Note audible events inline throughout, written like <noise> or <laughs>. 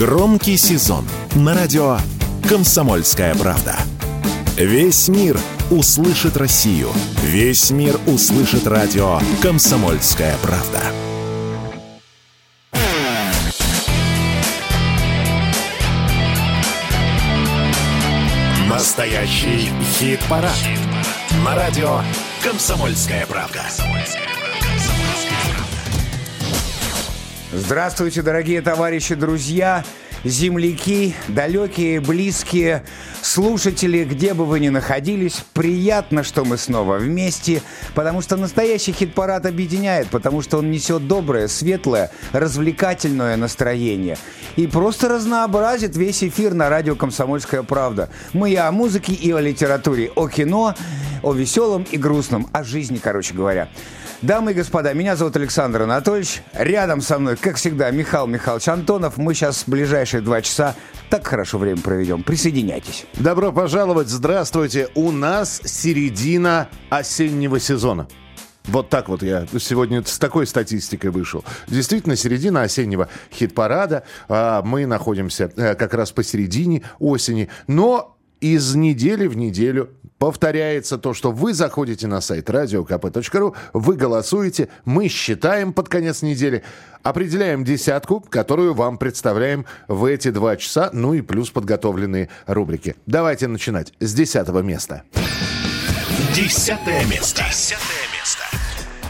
Громкий сезон на радио «Комсомольская правда». Весь мир услышит Россию. Весь мир услышит радио «Комсомольская правда». Настоящий хит-парад. На радио «Комсомольская правда». Здравствуйте, дорогие товарищи, друзья, земляки, далекие, близкие, слушатели, где бы вы ни находились. Приятно, что мы снова вместе, потому что настоящий хит-парад объединяет, потому что он несет доброе, светлое, развлекательное настроение. И просто разнообразит весь эфир на радио «Комсомольская правда». Мы и о музыке, и о литературе, о кино, о веселом и грустном, о жизни, короче говоря. Дамы и господа, меня зовут Александр Анатольевич. Рядом со мной, как всегда, Михаил Михайлович Антонов. Мы сейчас ближайшие два часа так хорошо время проведем. Присоединяйтесь. Добро пожаловать, здравствуйте. У нас середина осеннего сезона. Вот так вот я сегодня с такой статистикой вышел. Действительно, середина осеннего хит-парада. А, Мы находимся э, как раз посередине осени. Но из недели в неделю повторяется то, что вы заходите на сайт radiokp.ru, вы голосуете, мы считаем под конец недели, определяем десятку, которую вам представляем в эти два часа, ну и плюс подготовленные рубрики. Давайте начинать с десятого места. Десятое место. Десятое место.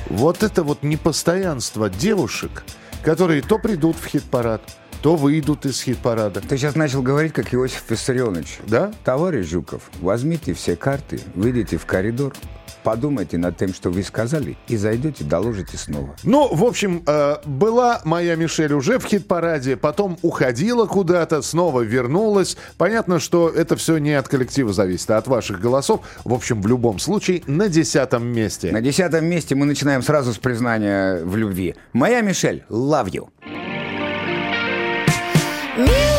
Вот это вот непостоянство девушек, которые то придут в хит-парад, то выйдут из хит-парада. Ты сейчас начал говорить, как Иосиф Виссарионович. Да? Товарищ Жуков, возьмите все карты, выйдите в коридор, подумайте над тем, что вы сказали, и зайдете, доложите снова. Ну, в общем, э, была моя Мишель уже в хит-параде, потом уходила куда-то, снова вернулась. Понятно, что это все не от коллектива зависит, а от ваших голосов. В общем, в любом случае, на десятом месте. На десятом месте мы начинаем сразу с признания в любви. Моя Мишель, love you. Me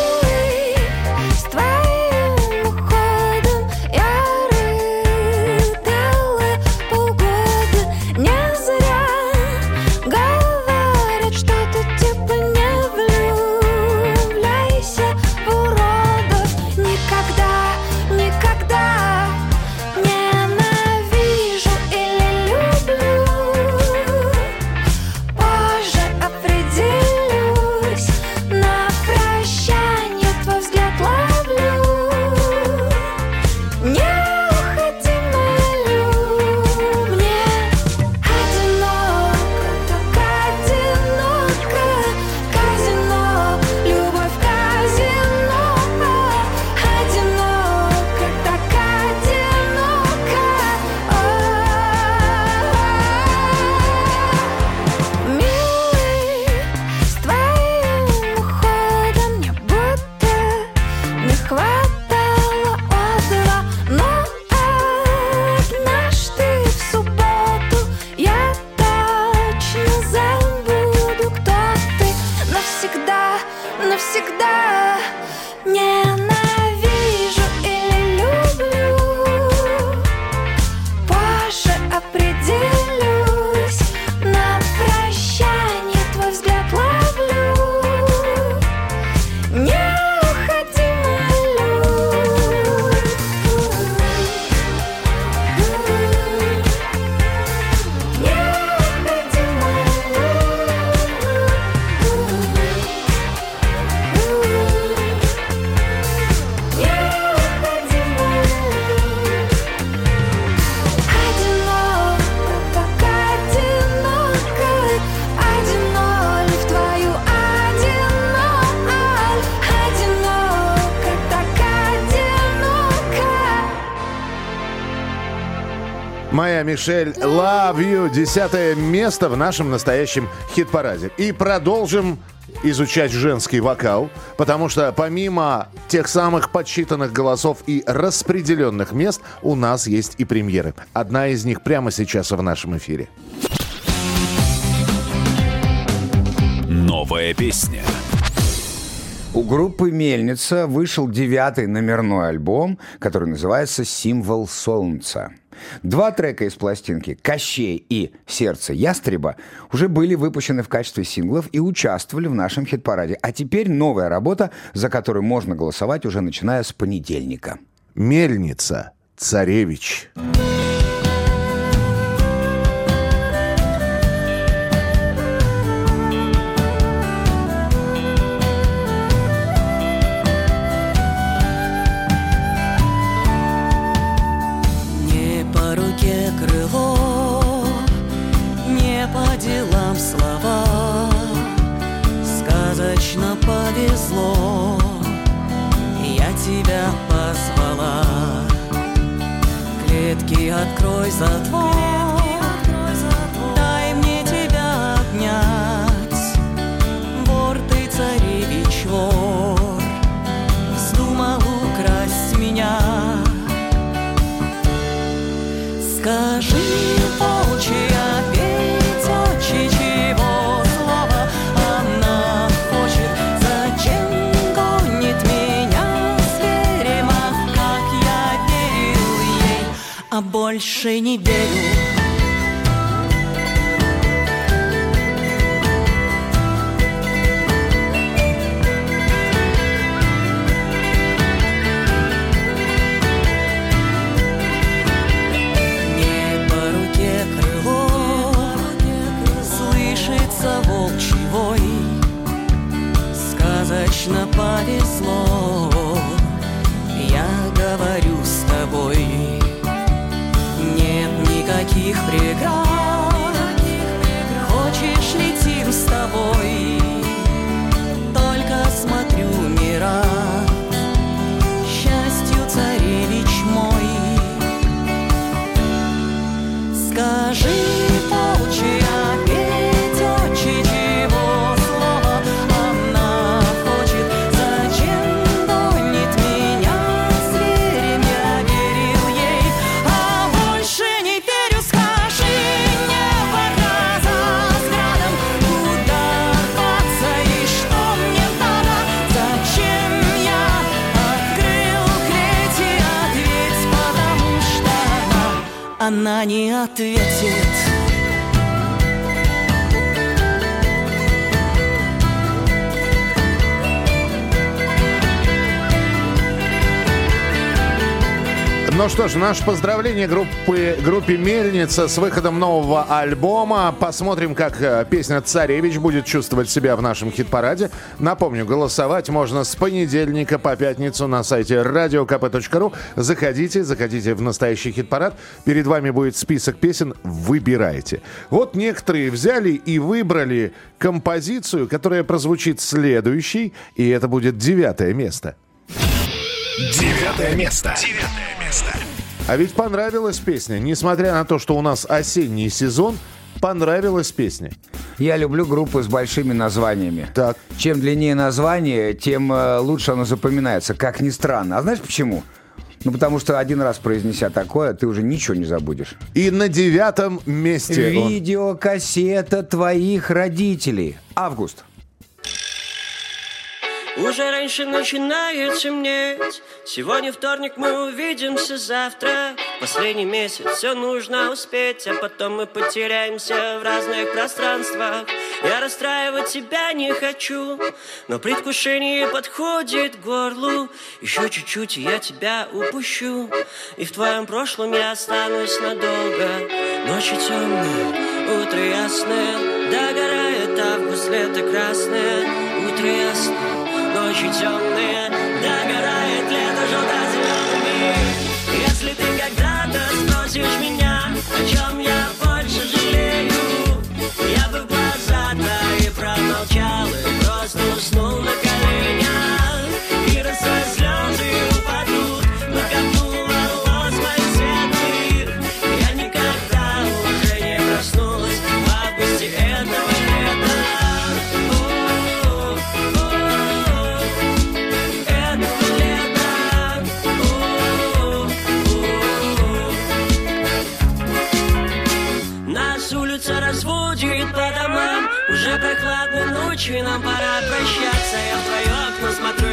Моя Мишель, love you. Десятое место в нашем настоящем хит-параде. И продолжим изучать женский вокал, потому что помимо тех самых подсчитанных голосов и распределенных мест, у нас есть и премьеры. Одна из них прямо сейчас в нашем эфире. Новая песня. У группы «Мельница» вышел девятый номерной альбом, который называется «Символ солнца». Два трека из пластинки «Кощей» и «Сердце ястреба» уже были выпущены в качестве синглов и участвовали в нашем хит-параде. А теперь новая работа, за которую можно голосовать уже начиная с понедельника. Мельница. Царевич. Не Клетки открой затвор, наше поздравление группы, группе «Мельница» с выходом нового альбома. Посмотрим, как э, песня «Царевич» будет чувствовать себя в нашем хит-параде. Напомню, голосовать можно с понедельника по пятницу на сайте radiokp.ru. Заходите, заходите в настоящий хит-парад. Перед вами будет список песен, выбирайте. Вот некоторые взяли и выбрали композицию, которая прозвучит следующей, и это будет девятое место. Девятое место. Девятое место. А ведь понравилась песня, несмотря на то, что у нас осенний сезон, понравилась песня. Я люблю группы с большими названиями. Так. Чем длиннее название, тем э, лучше оно запоминается, как ни странно. А знаешь почему? Ну, потому что один раз произнеся такое, ты уже ничего не забудешь. И на девятом месте он. Видеокассета твоих родителей. Август. Уже раньше начинает темнеть Сегодня вторник, мы увидимся завтра Последний месяц, все нужно успеть А потом мы потеряемся в разных пространствах. Я расстраивать тебя не хочу Но предвкушение подходит к горлу. Еще чуть-чуть, и я тебя упущу. И в твоем прошлом я останусь надолго. Ночи темные, утро ясное Догорает август, лето красное Утро ясное Ночи темные, догорает лето желто-зеленый Если ты когда-то спросишь меня,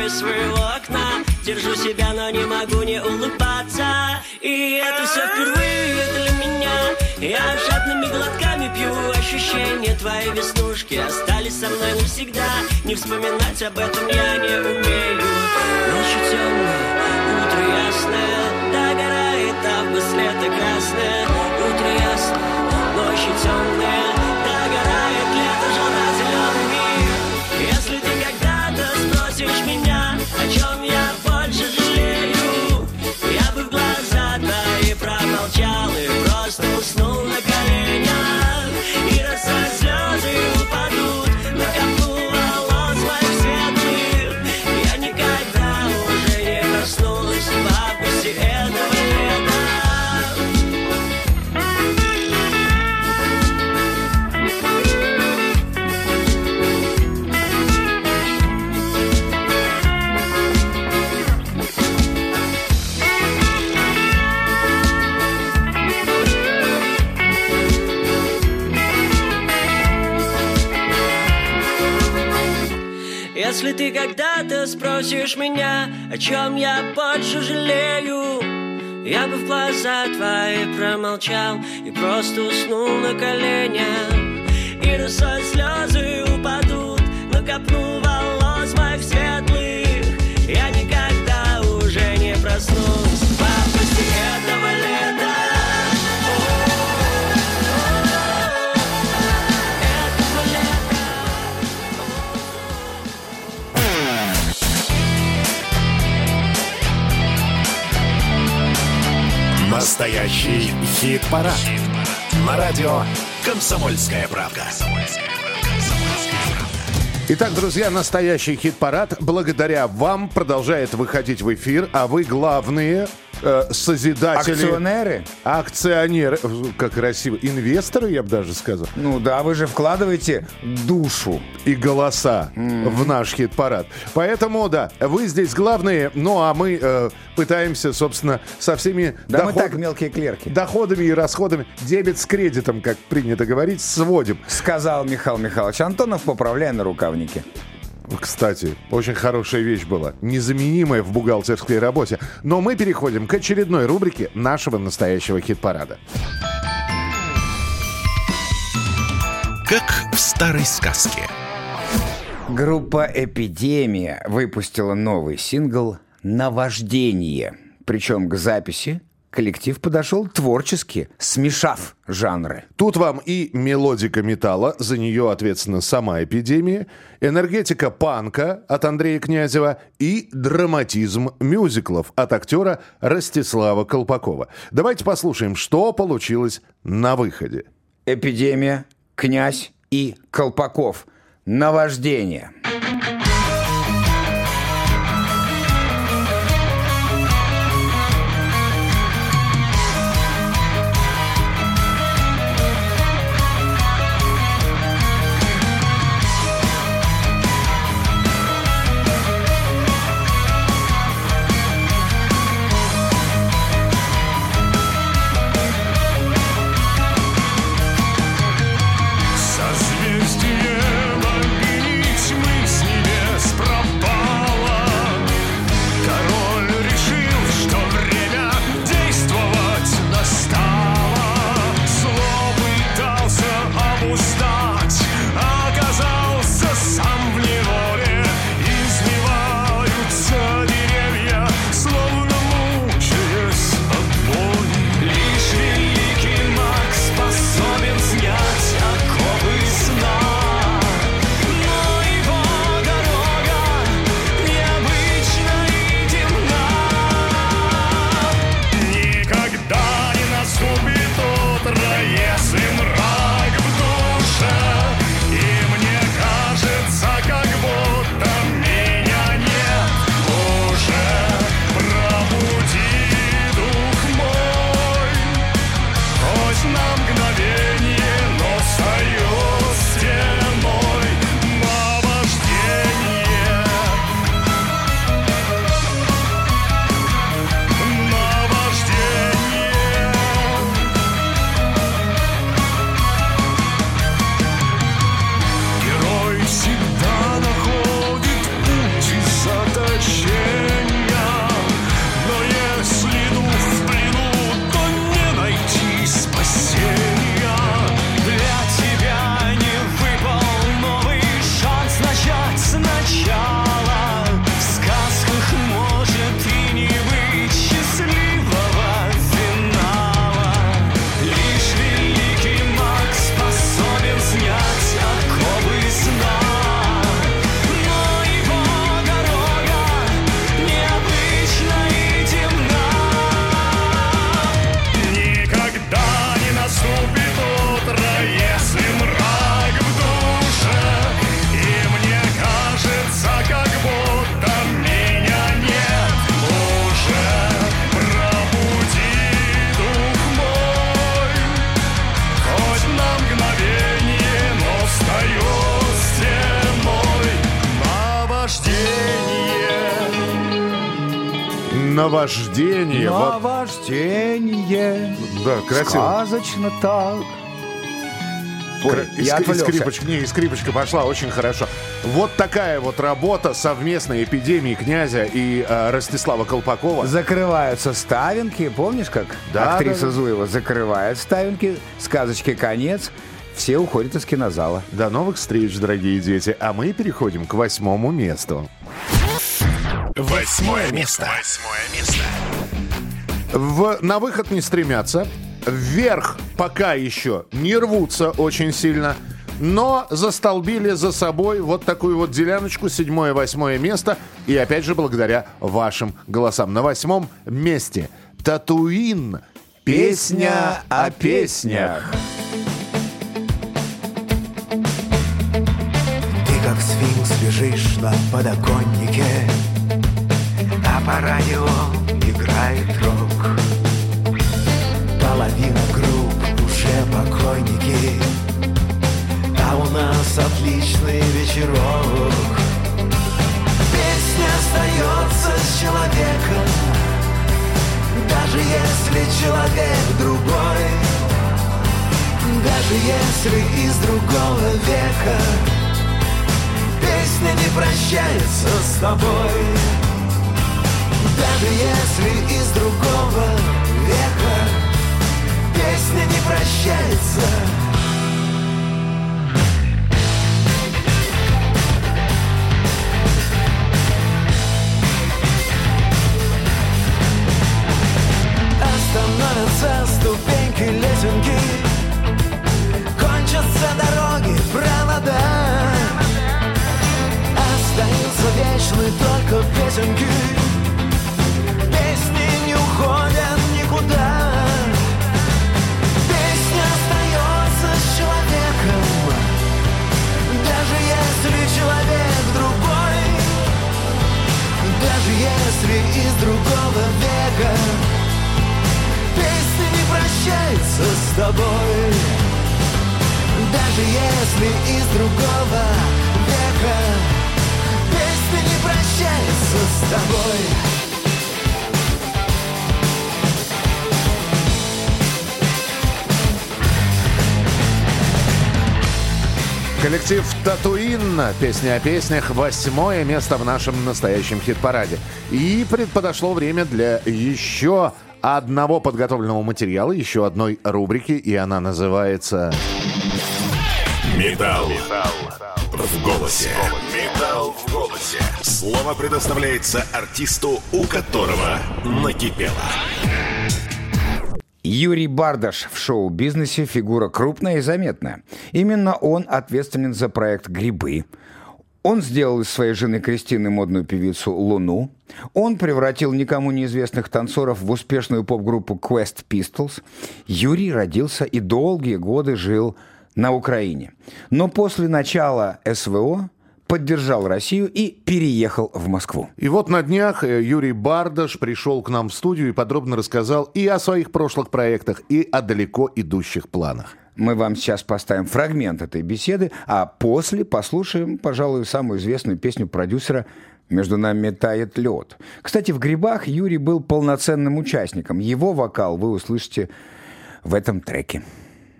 из своего окна Держу себя, но не могу не улыбаться. И это все впервые для меня. Я жадными глотками пью ощущения Твои веснушки. Остались со мной навсегда. Не вспоминать об этом я не умею. Ночью темная, утро ясное. Догорает август, лето красное. Утро ясное, ночи темные ты когда-то спросишь меня, о чем я больше жалею, я бы в глаза твои промолчал и просто уснул на коленях. И росой слезы упадут на копну Настоящий хит-парад. На радио «Комсомольская правда». Итак, друзья, настоящий хит-парад благодаря вам продолжает выходить в эфир, а вы главные э, созидатели... Акционеры? Акционеры. Как красиво. Инвесторы, я бы даже сказал. Ну да, вы же вкладываете душу. и голоса в наш хит-парад. Поэтому, да, вы здесь главные, ну а мы э, пытаемся, собственно, со всеми Да мы доход- так, мелкие клерки. доходами и расходами, дебет с кредитом, как принято говорить, сводим. Сказал Михаил Михайлович Антонов, поправляя на рукавнике. Кстати, очень хорошая вещь была, незаменимая в бухгалтерской работе. Но мы переходим к очередной рубрике нашего настоящего хит-парада. Как в старой сказке. Группа «Эпидемия» выпустила новый сингл «Наваждение». Причем к записи коллектив подошел творчески, смешав жанры. Тут вам и мелодика металла, за нее ответственна сама эпидемия, энергетика панка от Андрея Князева и драматизм мюзиклов от актера Ростислава Колпакова. Давайте послушаем, что получилось на выходе. «Эпидемия», «Князь» и «Колпаков». «Наваждение». Созвездие Сказочно так. Ой, и я и скрипочка, не, и скрипочка пошла, очень хорошо. Вот такая вот работа совместной эпидемии князя и э, Ростислава Колпакова. Закрываются ставинки. Помнишь, как Да, актриса да. Зуева закрывает ставинки, сказочки конец, все уходят из кинозала. До новых встреч, дорогие дети. А мы переходим к восьмому месту. Восьмое место. Восьмое место. В, на выход не стремятся. Вверх пока еще не рвутся очень сильно. Но застолбили за собой вот такую вот деляночку, седьмое, восьмое место. И опять же, благодаря вашим голосам. На восьмом месте Татуин. Песня о песнях. Ты как сфинкс лежишь на подоконнике А по радио играет рок Половина групп уже покойники. А у нас отличный вечерок. Песня остается с человеком Даже если человек другой. Даже если из другого века Песня не прощается с тобой. Даже если из другого века Песня не прощается. Остановятся ступеньки лесенки. Кончатся дороги, провода. Остаются вечны только песенки. Песни не уходят никуда Если из другого века. Песня не прощается с тобой. Даже если из другого века. Песня не прощается с тобой Коллектив Татуин. Песня о песнях. Восьмое место в нашем настоящем хит-параде. И предподошло время для еще одного подготовленного материала, еще одной рубрики, и она называется... Металл. В голосе. Металл в голосе. Слово предоставляется артисту, у которого накипело. Юрий Бардаш в шоу-бизнесе фигура крупная и заметная. Именно он ответственен за проект «Грибы». Он сделал из своей жены Кристины модную певицу Луну. Он превратил никому неизвестных танцоров в успешную поп-группу Quest Pistols. Юрий родился и долгие годы жил на Украине. Но после начала СВО поддержал Россию и переехал в Москву. И вот на днях э, Юрий Бардаш пришел к нам в студию и подробно рассказал и о своих прошлых проектах, и о далеко идущих планах. Мы вам сейчас поставим фрагмент этой беседы, а после послушаем, пожалуй, самую известную песню продюсера «Между нами тает лед». Кстати, в «Грибах» Юрий был полноценным участником. Его вокал вы услышите в этом треке.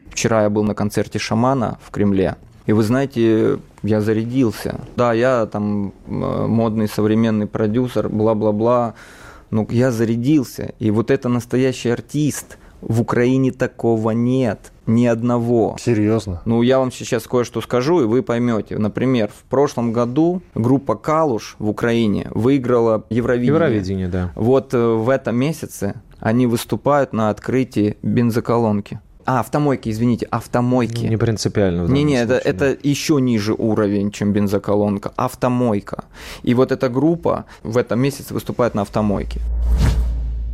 Вчера я был на концерте шамана в Кремле. И вы знаете, я зарядился. Да, я там модный современный продюсер, бла-бла-бла. Но я зарядился. И вот это настоящий артист. В Украине такого нет. Ни одного. Серьезно? Ну, я вам сейчас кое-что скажу, и вы поймете. Например, в прошлом году группа Калуш в Украине выиграла Евровидение. Евровидение, да. Вот э, в этом месяце они выступают на открытии бензоколонки. А, автомойки, извините, автомойки. Не принципиально. Не-не, это, это еще ниже уровень, чем бензоколонка. Автомойка. И вот эта группа в этом месяце выступает на автомойке.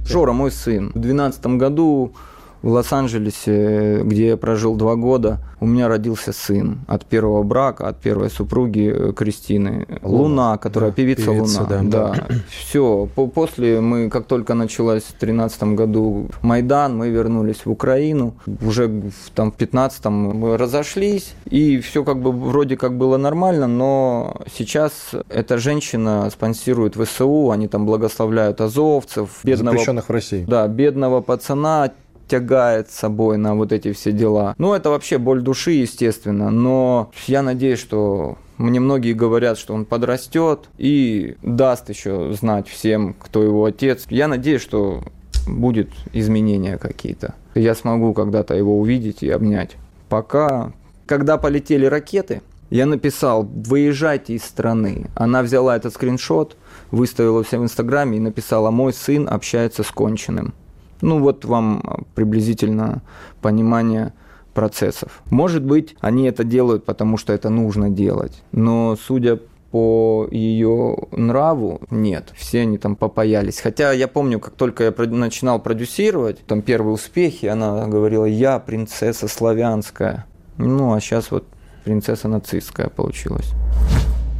Жора, мой сын, в 2012 году в Лос-Анджелесе, где я прожил два года, у меня родился сын от первого брака, от первой супруги э, Кристины. Луна, которая да, певица, певица, Луна. да. Все. После мы, как только началась в 2013 году Майдан, мы вернулись в Украину. Уже в, там, в 15 мы разошлись, и все как бы вроде как было нормально, но сейчас эта женщина спонсирует ВСУ, они там благословляют азовцев, бедного Запрещенных в России. да, бедного пацана тягает с собой на вот эти все дела. Ну, это вообще боль души, естественно, но я надеюсь, что мне многие говорят, что он подрастет и даст еще знать всем, кто его отец. Я надеюсь, что будет изменения какие-то. Я смогу когда-то его увидеть и обнять. Пока, когда полетели ракеты, я написал, выезжайте из страны. Она взяла этот скриншот, выставила все в Инстаграме и написала, мой сын общается с конченым. Ну вот вам а, приблизительно понимание процессов. Может быть, они это делают, потому что это нужно делать. Но судя по ее нраву, нет, все они там попаялись. Хотя я помню, как только я начинал продюсировать, там первые успехи, она говорила, я принцесса славянская. Ну, а сейчас вот принцесса нацистская получилась.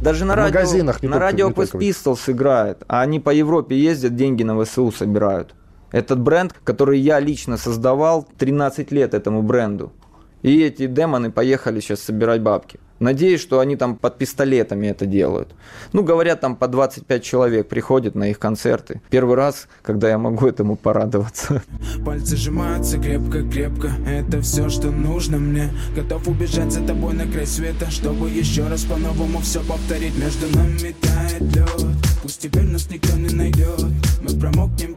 Даже на В радио, магазинах, на только- радио в- Pistols играет, а они по Европе ездят, деньги на ВСУ собирают. Этот бренд, который я лично создавал, 13 лет этому бренду. И эти демоны поехали сейчас собирать бабки. Надеюсь, что они там под пистолетами это делают. Ну, говорят, там по 25 человек приходят на их концерты. Первый раз, когда я могу этому порадоваться. Пальцы сжимаются крепко-крепко Это все, что нужно мне Готов убежать за тобой на край света Чтобы еще раз по-новому все повторить Между нами тает лед Пусть теперь нас никто не найдет Мы промокнем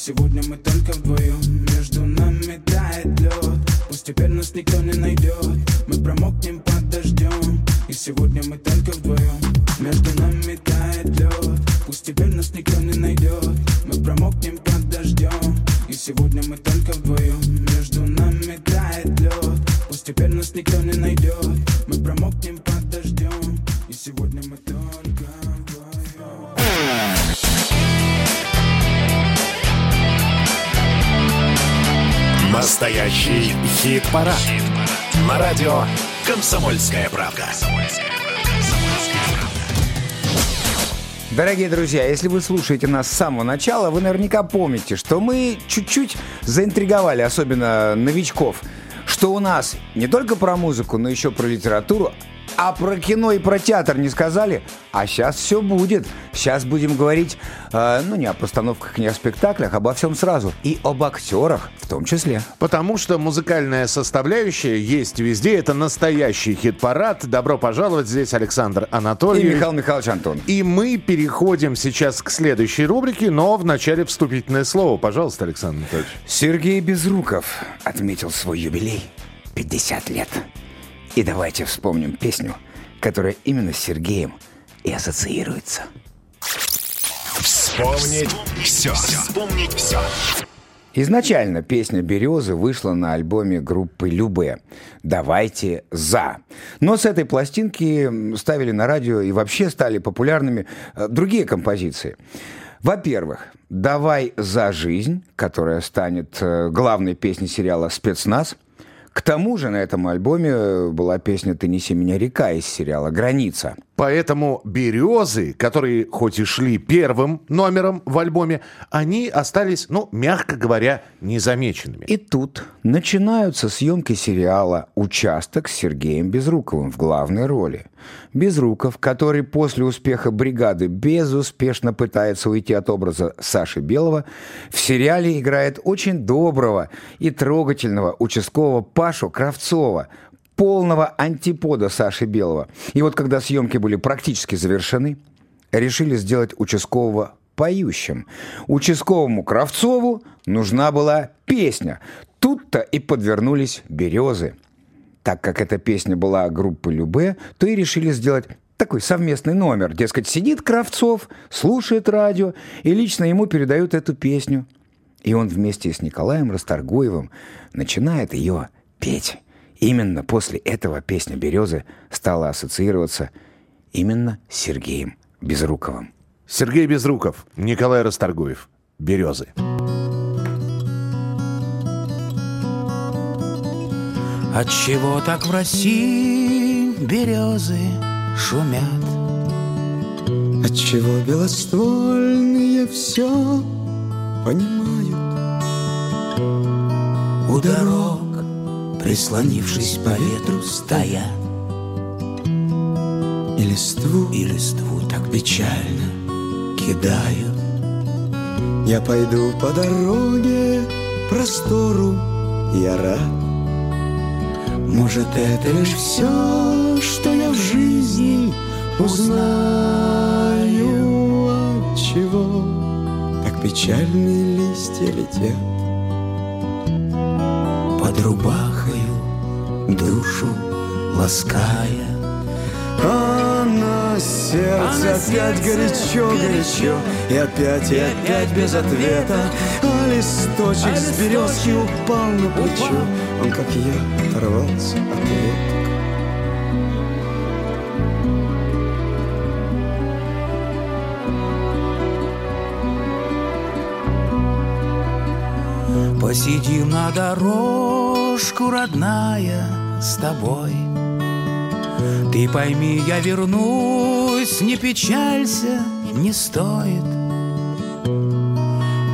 сегодня мы только вдвоем Между нами тает лед Пусть теперь нас никто не найдет Мы промокнем под дождем И сегодня мы только вдвоем Между нами тает лед Пусть теперь нас никто не найдет Мы промокнем под дождем И сегодня мы только вдвоем Между нами тает лед Пусть теперь нас никто не найдет Мы промокнем под дождем И сегодня мы только Настоящий хит-парад. На радио «Комсомольская правда». Дорогие друзья, если вы слушаете нас с самого начала, вы наверняка помните, что мы чуть-чуть заинтриговали, особенно новичков, что у нас не только про музыку, но еще про литературу, а про кино и про театр не сказали, а сейчас все будет. Сейчас будем говорить, э, ну, не о постановках, не о спектаклях, обо всем сразу. И об актерах в том числе. Потому что музыкальная составляющая есть везде. Это настоящий хит-парад. Добро пожаловать. Здесь Александр И Анатольевич. Михаил Михайлович Антон. И мы переходим сейчас к следующей рубрике, но вначале вступительное слово. Пожалуйста, Александр Анатольевич. Сергей Безруков отметил свой юбилей 50 лет. И давайте вспомним песню, которая именно с Сергеем и ассоциируется. Вспомнить все. Вспомнить все. Изначально песня «Березы» вышла на альбоме группы «Любе» «Давайте за». Но с этой пластинки ставили на радио и вообще стали популярными э, другие композиции. Во-первых, «Давай за жизнь», которая станет э, главной песней сериала «Спецназ». К тому же на этом альбоме была песня «Ты неси меня, река» из сериала «Граница». Поэтому «Березы», которые хоть и шли первым номером в альбоме, они остались, ну, мягко говоря, незамеченными. И тут начинаются съемки сериала «Участок» с Сергеем Безруковым в главной роли. Безруков, который после успеха «Бригады» безуспешно пытается уйти от образа Саши Белого, в сериале играет очень доброго и трогательного участкового Пашу Кравцова, полного антипода Саши Белого. И вот когда съемки были практически завершены, решили сделать участкового поющим. Участковому Кравцову нужна была песня. Тут-то и подвернулись березы. Так как эта песня была группы Любе, то и решили сделать такой совместный номер. Дескать, сидит Кравцов, слушает радио, и лично ему передают эту песню. И он вместе с Николаем Расторгуевым начинает ее петь. Именно после этого песня «Березы» стала ассоциироваться именно с Сергеем Безруковым. Сергей Безруков, Николай Расторгуев. «Березы». Отчего так в России березы шумят? Отчего белоствольные все понимают? У дорог, прислонившись по ветру, стоят И листву И листву так печально кидают я пойду по дороге простору, я рад. Может, это лишь все, что я в жизни Узнаю, от чего так печальные листья летят. под рубахою душу лаская. А на сердце опять горячо, горячо. И опять, и опять без ответа. А листочек с березки упал на плечо. Он, как я, оторвался от веток Посидим на дорожку, родная, с тобой. Ты пойми, я вернусь, не печалься, не стоит.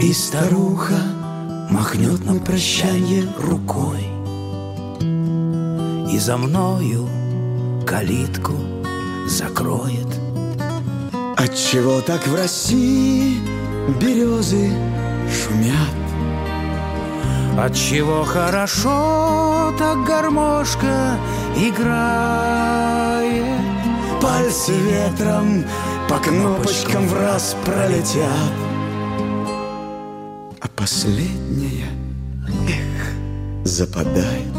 И старуха махнет на прощание рукой. И за мною калитку закроет. Отчего так в России березы шумят? Отчего хорошо так гармошка играет? Пальцы ветром по кнопочкам в раз пролетят. А последняя, эх, западает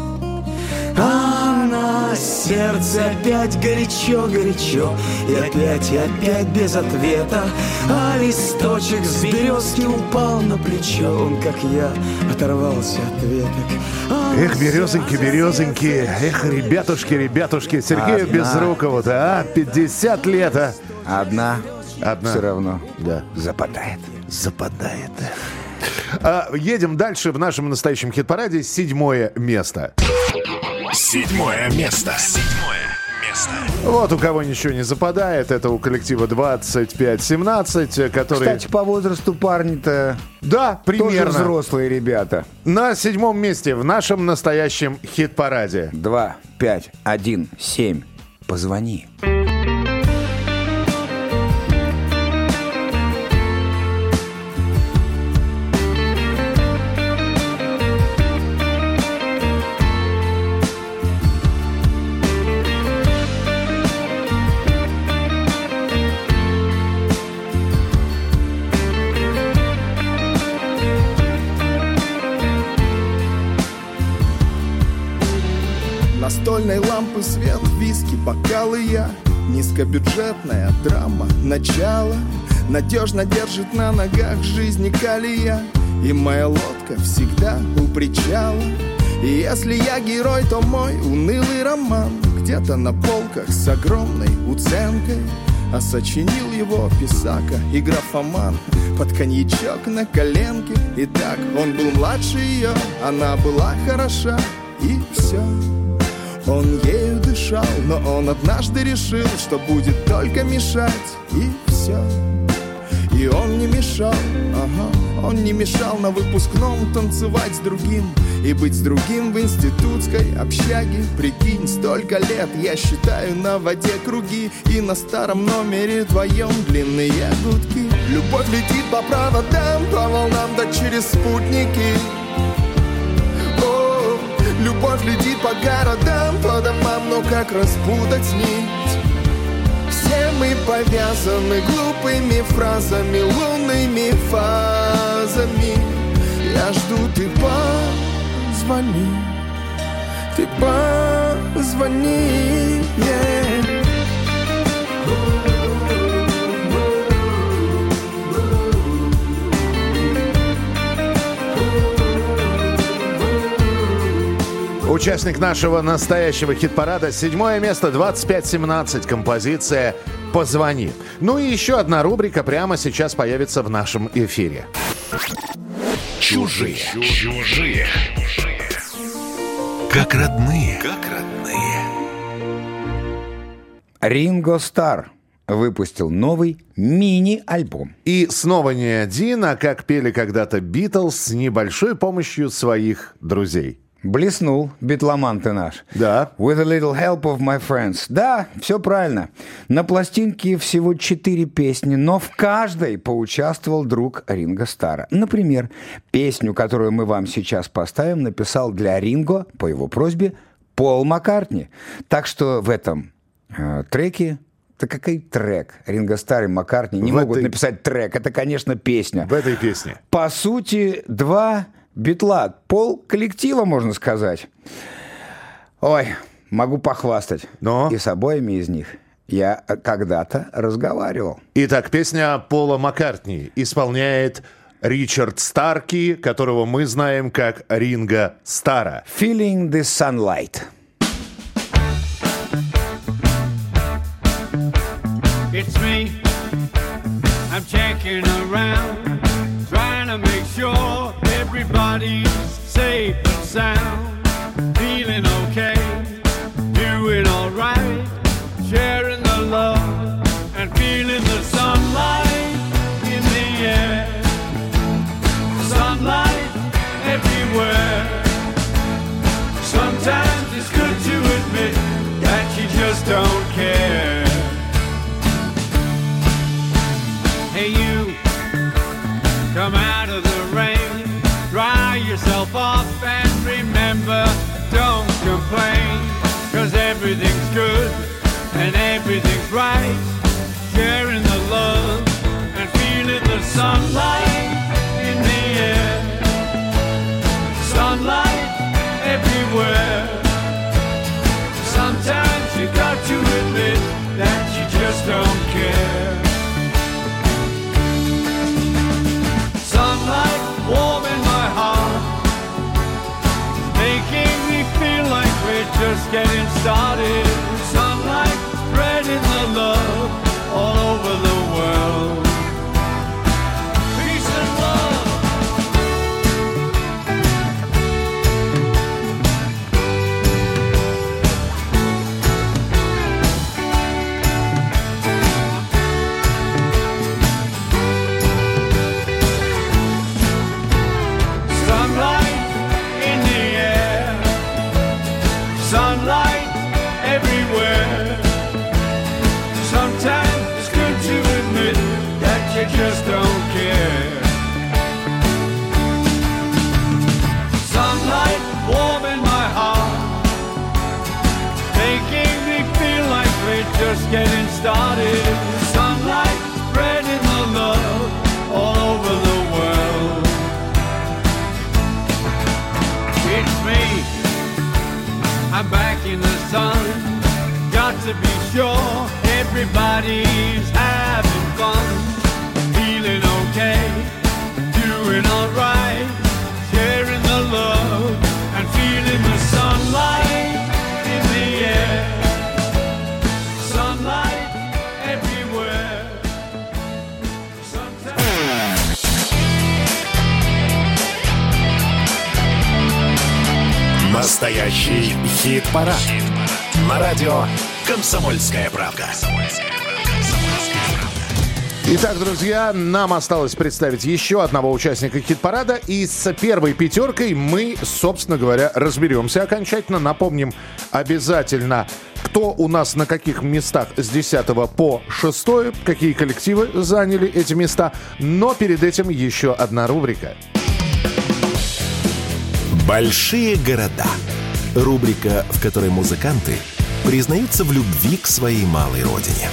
сердце опять горячо-горячо И опять, и опять без ответа А листочек с березки упал на плечо Он, как я, оторвался от веток А Эх, березоньки, березоньки. Эх, ребятушки, ребятушки. Сергею Одна. Безрукову-то, а? 50 лет, а? Одна, Одна. все равно Да. западает. Западает. А, едем дальше в нашем настоящем хит-параде. Седьмое место. Седьмое место. Седьмое место. Вот у кого ничего не западает, это у коллектива 25-17, который... Кстати, по возрасту парни-то да, тоже примерно. взрослые ребята. На седьмом месте в нашем настоящем хит-параде. Два, пять, один, семь. Позвони. Настольной бокалы я. Низкобюджетная драма, начало. Надежно держит на ногах жизни калия. И моя лодка всегда у причала. И если я герой, то мой унылый роман Где-то на полках с огромной уценкой. А сочинил его писака и графоман Под коньячок на коленке. Итак, он был младше ее Она была хороша И все он ею дышал, но он однажды решил, что будет только мешать, и все. И он не мешал, ага, он не мешал на выпускном танцевать с другим и быть с другим в институтской общаге. Прикинь, столько лет я считаю на воде круги и на старом номере вдвоем длинные гудки. Любовь летит по проводам, по волнам, да через спутники. Любовь летит по городам, по домам, но как распутать нить? Все мы повязаны глупыми фразами, лунными фазами. Я жду, ты позвони, ты позвони. yeah. Участник нашего настоящего хит-парада. Седьмое место, 25-17. Композиция «Позвони». Ну и еще одна рубрика прямо сейчас появится в нашем эфире. Чужие. Чужие. Как родные. Как родные. Ринго Стар выпустил новый мини-альбом. И снова не один, а как пели когда-то Битлз с небольшой помощью своих друзей. Блеснул, битломан ты наш. Да. With a little help of my friends. Да, все правильно. На пластинке всего четыре песни, но в каждой поучаствовал друг Ринго Стара. Например, песню, которую мы вам сейчас поставим, написал для Ринго, по его просьбе, Пол Маккартни. Так что в этом э, треке да какой трек? Ринго Стар и Маккартни не В могут этой- написать трек. Это, конечно, песня. В этой песне. По сути, два битла. Пол коллектива, можно сказать. Ой, могу похвастать. Но? И с обоими из них я э, когда-то разговаривал. Итак, песня Пола Маккартни исполняет Ричард Старки, которого мы знаем как Ринго Стара. Feeling the sunlight. It's me. I'm checking around, trying to make sure everybody's safe and sound. Feeling okay, doing alright, sharing the love and feeling the sunlight in the air. Sunlight everywhere. Sometimes it's good to admit that you just don't care. Complain, cause everything's good and everything's right. Sharing the love and feeling the sunlight in the air. Sunlight everywhere. Sometimes you got to admit that you just don't care. stars. Started. Sunlight spreading the love all over the world. It's me. I'm back in the sun. Got to be sure everybody's having Настоящий хит-парад. На радио «Комсомольская правда». Итак, друзья, нам осталось представить еще одного участника хит-парада. И с первой пятеркой мы, собственно говоря, разберемся окончательно. Напомним обязательно, кто у нас на каких местах с 10 по 6, какие коллективы заняли эти места. Но перед этим еще одна рубрика. Большие города. Рубрика, в которой музыканты признаются в любви к своей малой родине.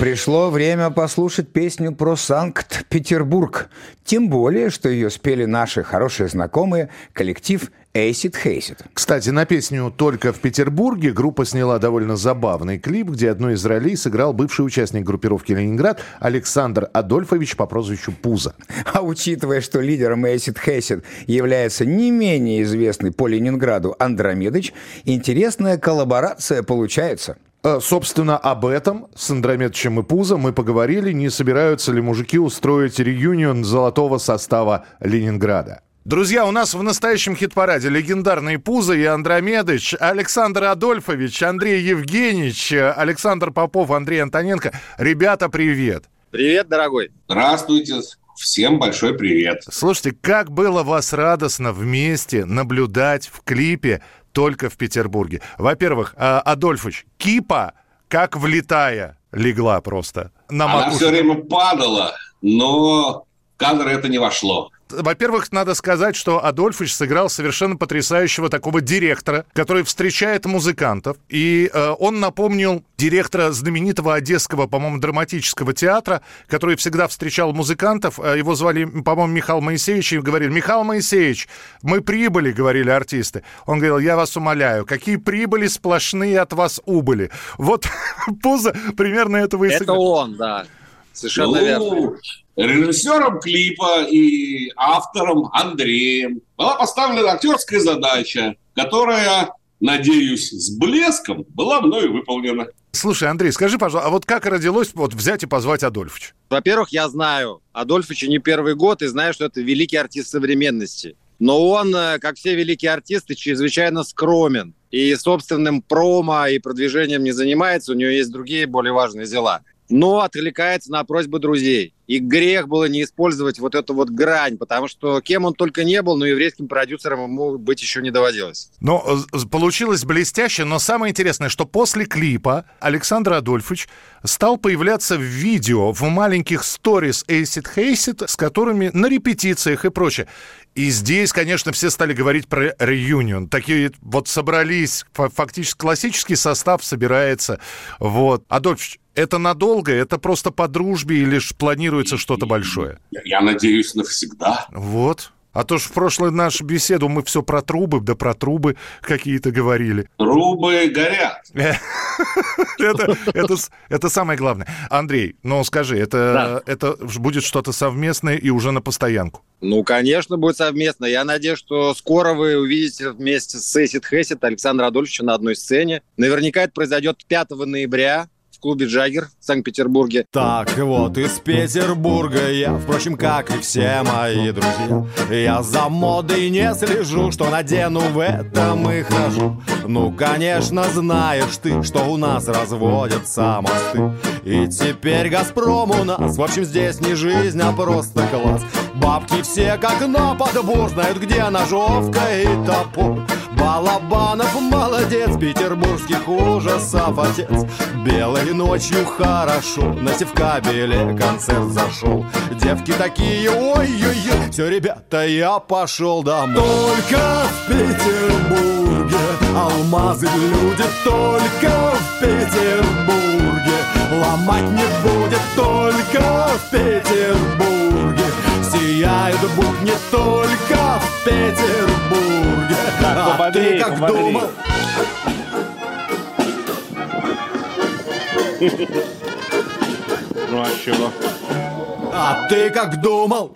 Пришло время послушать песню про Санкт-Петербург. Тем более, что ее спели наши хорошие знакомые, коллектив Acid Hasid. Кстати, на песню «Только в Петербурге» группа сняла довольно забавный клип, где одной из ролей сыграл бывший участник группировки «Ленинград» Александр Адольфович по прозвищу Пузо. А учитывая, что лидером Acid Hasid является не менее известный по Ленинграду Андромедыч, интересная коллаборация получается. Э, Собственно, об этом с Андрометовичем и Пузо мы поговорили, не собираются ли мужики устроить реюнион золотого состава Ленинграда. Друзья, у нас в настоящем хит-параде легендарные Пузо и Андромедыч, Александр Адольфович, Андрей Евгеньевич, Александр Попов, Андрей Антоненко. Ребята, привет. Привет, дорогой. Здравствуйте. Всем большой привет. Слушайте, как было вас радостно вместе наблюдать в клипе только в Петербурге. Во-первых, а, Адольфович, кипа, как влетая, легла просто на Она макушку. все время падала, но в кадр это не вошло. Во-первых, надо сказать, что Адольфович сыграл совершенно потрясающего такого директора, который встречает музыкантов. И э, он напомнил директора знаменитого одесского, по-моему, драматического театра, который всегда встречал музыкантов. Э, Его звали, по-моему, Михаил Моисеевич, и говорили, Михаил Моисеевич, мы прибыли, говорили артисты. Он говорил, я вас умоляю, какие прибыли сплошные от вас убыли. Вот <laughs> поза примерно этого и Это сыграл. он, да. Совершенно Ну, верно. Режиссером клипа и автором Андреем была поставлена актерская задача, которая, надеюсь, с блеском была мною выполнена. Слушай, Андрей, скажи, пожалуйста, а вот как родилось вот взять и позвать Адольфовича? Во-первых, я знаю Адольфовича не первый год и знаю, что это великий артист современности. Но он, э, как все великие артисты, чрезвычайно скромен. И собственным промо и продвижением не занимается, у него есть другие более важные дела. Но откликается на просьбы друзей. И грех было не использовать вот эту вот грань, потому что кем он только не был, но еврейским продюсером ему быть еще не доводилось. Но э, получилось блестяще, но самое интересное, что после клипа Александр Адольфович стал появляться в видео, в маленьких сторис Acid Хейсит, с которыми на репетициях и прочее. И здесь, конечно, все стали говорить про реюнион. Такие вот собрались, фа- фактически классический состав собирается. Вот. Адольфович, это надолго? Это просто по дружбе или ж планируется что-то большое? Я- надеюсь, навсегда. Вот. А то ж в прошлую нашу беседу мы все про трубы, да про трубы какие-то говорили. Трубы горят. <laughs> Это, это, с- это самое главное. Андрей, ну скажи, это, это ж будет что-то совместное и уже на постоянку? Ну, конечно, будет совместно. Я надеюсь, что скоро вы увидите вместе с Эсид Хесит Александра Адольфовича на одной сцене. Наверняка это произойдет 5 ноября клубе «Джаггер» в Санкт-Петербурге. Так вот, из Петербурга я, впрочем, как и все мои друзья. Я за модой не слежу, что надену в этом и хожу. Ну, конечно, знаешь ты, что у нас разводятся мосты. И теперь «Газпром» у нас, в общем, здесь не жизнь, а просто класс. Бабки все как на подбор, знают, где ножовка и топор Балабанов молодец, петербургских ужасов отец. Белой ночью хорошо, на севкабеле концерт зашел. Девки такие, ой-ой-ой, все, ребята, я пошел домой Только в Петербурге алмазы люди Только в Петербурге ломать не будет Только в Петербурге. Сияют будни Только в Петербурге А ты как думал? Ну а чего? А ты как думал?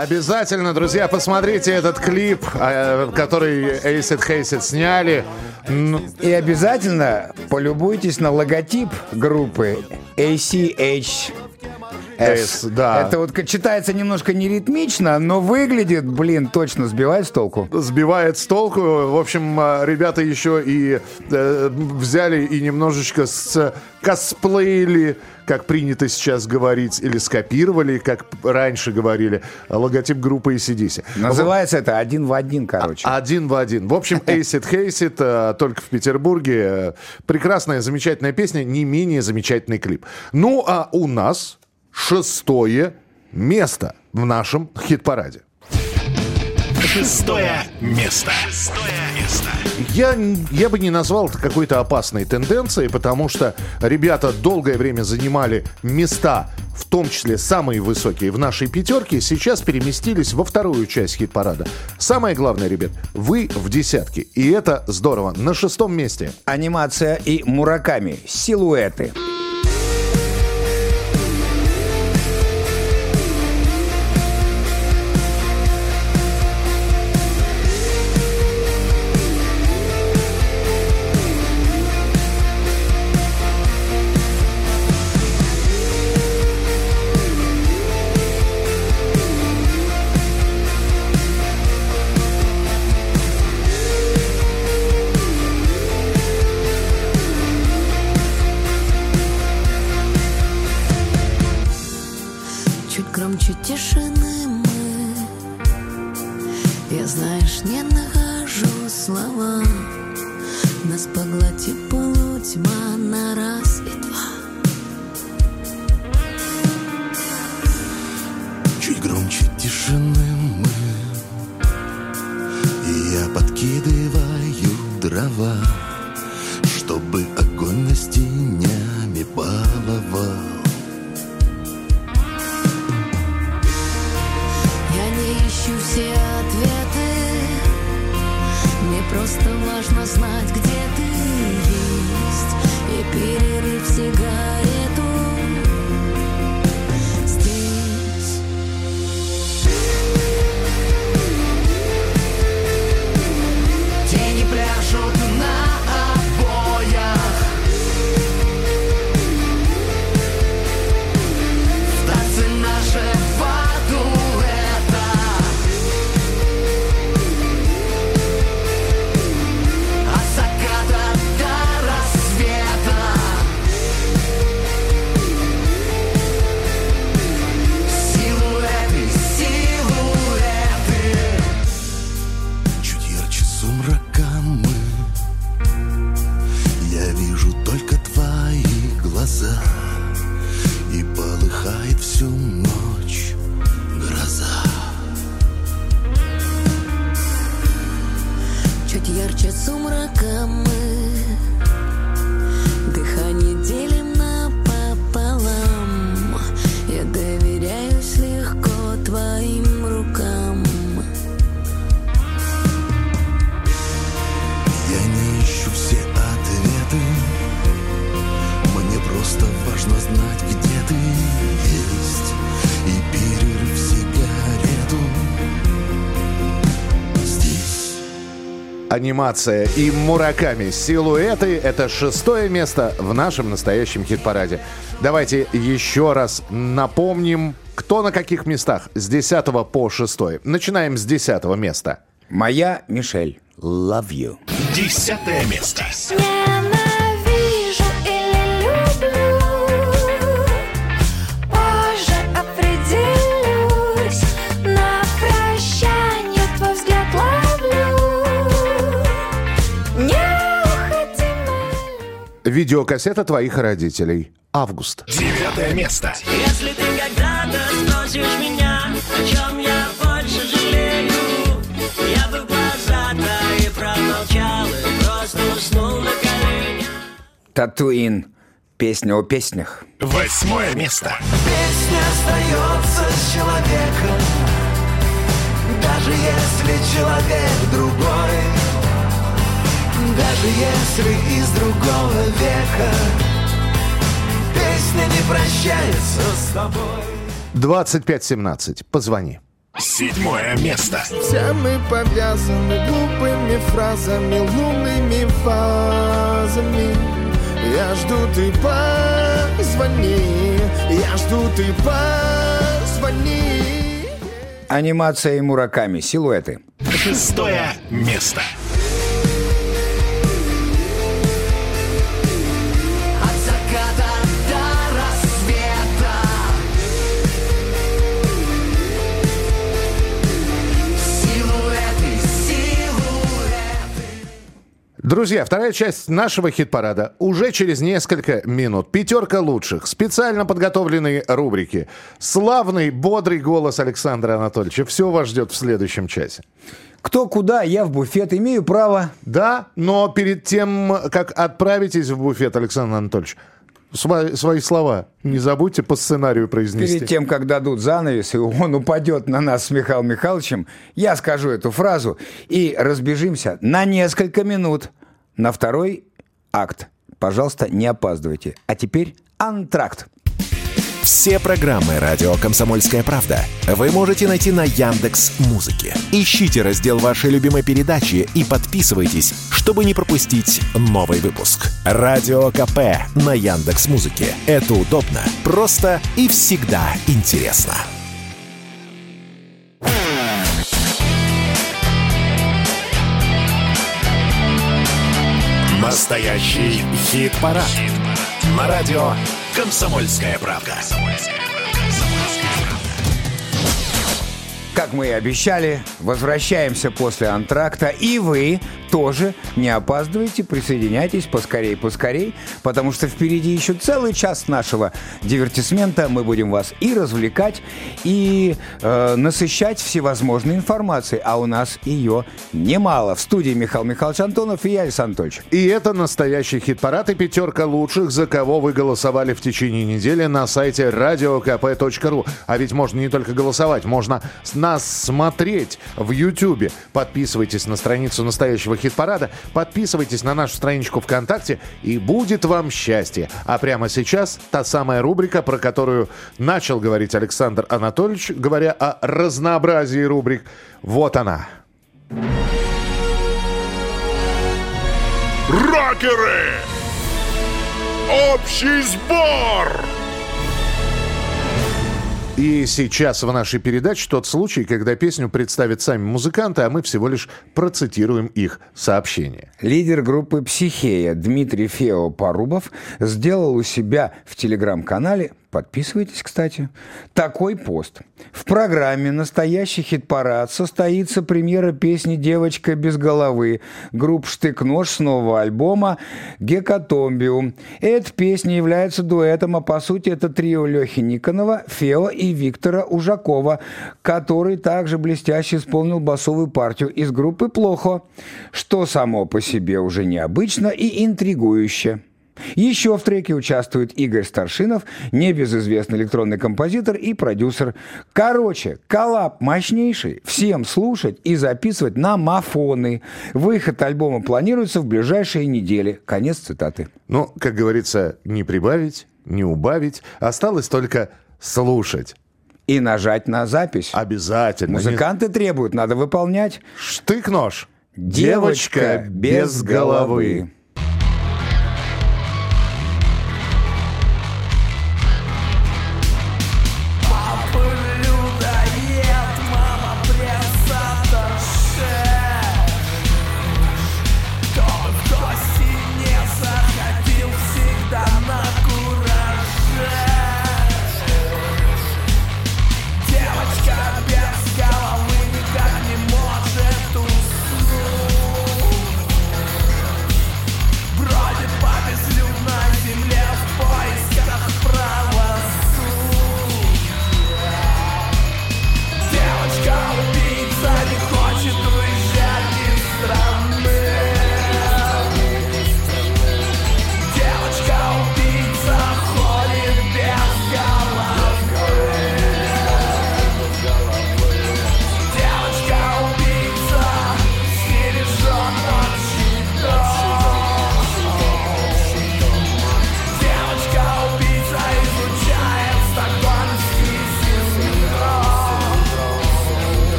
Обязательно, друзья, посмотрите этот клип, э, который Acid Хейсит сняли. Ну, И обязательно полюбуйтесь на логотип группы ACH. S, да. Это вот читается немножко неритмично, но выглядит, блин, точно сбивает с толку. Сбивает с толку. В общем, э, ребята еще и э, взяли и немножечко с косплеили, как принято сейчас говорить, или скопировали, как раньше говорили, логотип группы ACDC. Называется это один в один, короче. Один в один. В общем, Acid Хейсит э, только в Петербурге. Э, Прекрасная, замечательная песня, не менее замечательный клип. Ну, а у нас шестое место в нашем хит-параде. Шестое место. Шестое место. Я, я бы не назвал это какой-то опасной тенденцией, потому что ребята долгое время занимали места, в том числе самые высокие в нашей пятерке, сейчас переместились во вторую часть хит-парада. Самое главное, ребят, вы в десятке, и это здорово. На шестом месте. Анимация и Мураками. Силуэты. громче ярче сумрака мы. Дыхание делим Анимация и Мураками. Силуэты – это шестое место в нашем настоящем хит-параде. Давайте еще раз напомним, кто на каких местах с 10 по 6. Начинаем с 10 места. Моя Мишель. Love you. Десятое место. Ненавижу Видеокассета твоих родителей. Август. Девятое место. Если ты когда-то спросишь меня, о чем я больше жалею, я бы глаза твои промолчал и просто уснул на коленях. Татуин. Песня о песнях. Восьмое место. Песня остается с человеком Даже если человек другой Даже если из другого века Песня не прощается с тобой 2517. Позвони. Седьмое место. Все мы повязаны глупыми фразами, лунными фазами. Я жду, ты позвони, я жду, ты позвони. Анимация и Мураками. Силуэты. Шестое место. Друзья, вторая часть нашего хит-парада уже через несколько минут. Пятерка лучших, специально подготовленные рубрики. Славный, бодрый голос Александра Анатольевича. Все вас ждет в следующем часе. Кто куда, я в буфет, имею право. Да, но перед тем, как отправитесь в буфет, Александр Анатольевич, сва- свои слова не забудьте по сценарию произнести. Перед тем, как дадут занавес, и он упадет на нас с Михаилом Михайловичем, я скажу эту фразу и разбежимся на несколько минут на второй акт. Пожалуйста, не опаздывайте. А теперь антракт. Все программы «Радио Комсомольская правда» вы можете найти на Яндекс Музыке. Ищите раздел вашей любимой передачи и подписывайтесь, чтобы не пропустить новый выпуск. Радио КП на Яндекс Музыке. Это удобно, просто и всегда интересно. Настоящий хит-парад. На радио «Комсомольская правда». Как мы и обещали, возвращаемся после антракта, и вы тоже не опаздывайте, присоединяйтесь поскорей, поскорей, потому что впереди еще целый час нашего дивертисмента. Мы будем вас и развлекать, и э, насыщать всевозможной информацией, а у нас ее немало. В студии Михаил Михайлович Антонов и я, Александр Анатольевич. И это настоящий хит-парад и пятерка лучших, за кого вы голосовали в течение недели на сайте radiokp.ru. А ведь можно не только голосовать, можно нас смотреть в Ютьюбе. Подписывайтесь на страницу настоящего хит-парада, подписывайтесь на нашу страничку ВКонтакте, и будет вам счастье. А прямо сейчас та самая рубрика, про которую начал говорить Александр Анатольевич, говоря о разнообразии рубрик. Вот она. Рокеры! Общий сбор! И сейчас в нашей передаче тот случай, когда песню представят сами музыканты, а мы всего лишь процитируем их сообщение. Лидер группы «Психея» Дмитрий Фео Порубов сделал у себя в телеграм-канале, подписывайтесь, кстати, такой пост. В программе «Настоящий хит-парад» состоится премьера песни «Девочка без головы» групп «Штык-нож» с нового альбома «Гекатомбиум». Эта песня является дуэтом, а по сути это трио Лехи Никонова, Фео и Виктора Ужакова, который также блестяще исполнил басовую партию из группы «Плохо», что само по себе уже необычно и интригующе. Еще в треке участвует Игорь Старшинов, небезызвестный электронный композитор и продюсер. Короче, коллаб мощнейший. Всем слушать и записывать на мафоны. Выход альбома планируется в ближайшие недели. Конец цитаты. Ну, как говорится, не прибавить, не убавить. Осталось только слушать. И нажать на запись. Обязательно. Музыканты требуют, надо выполнять. Штык-нож. Девочка без головы. Папа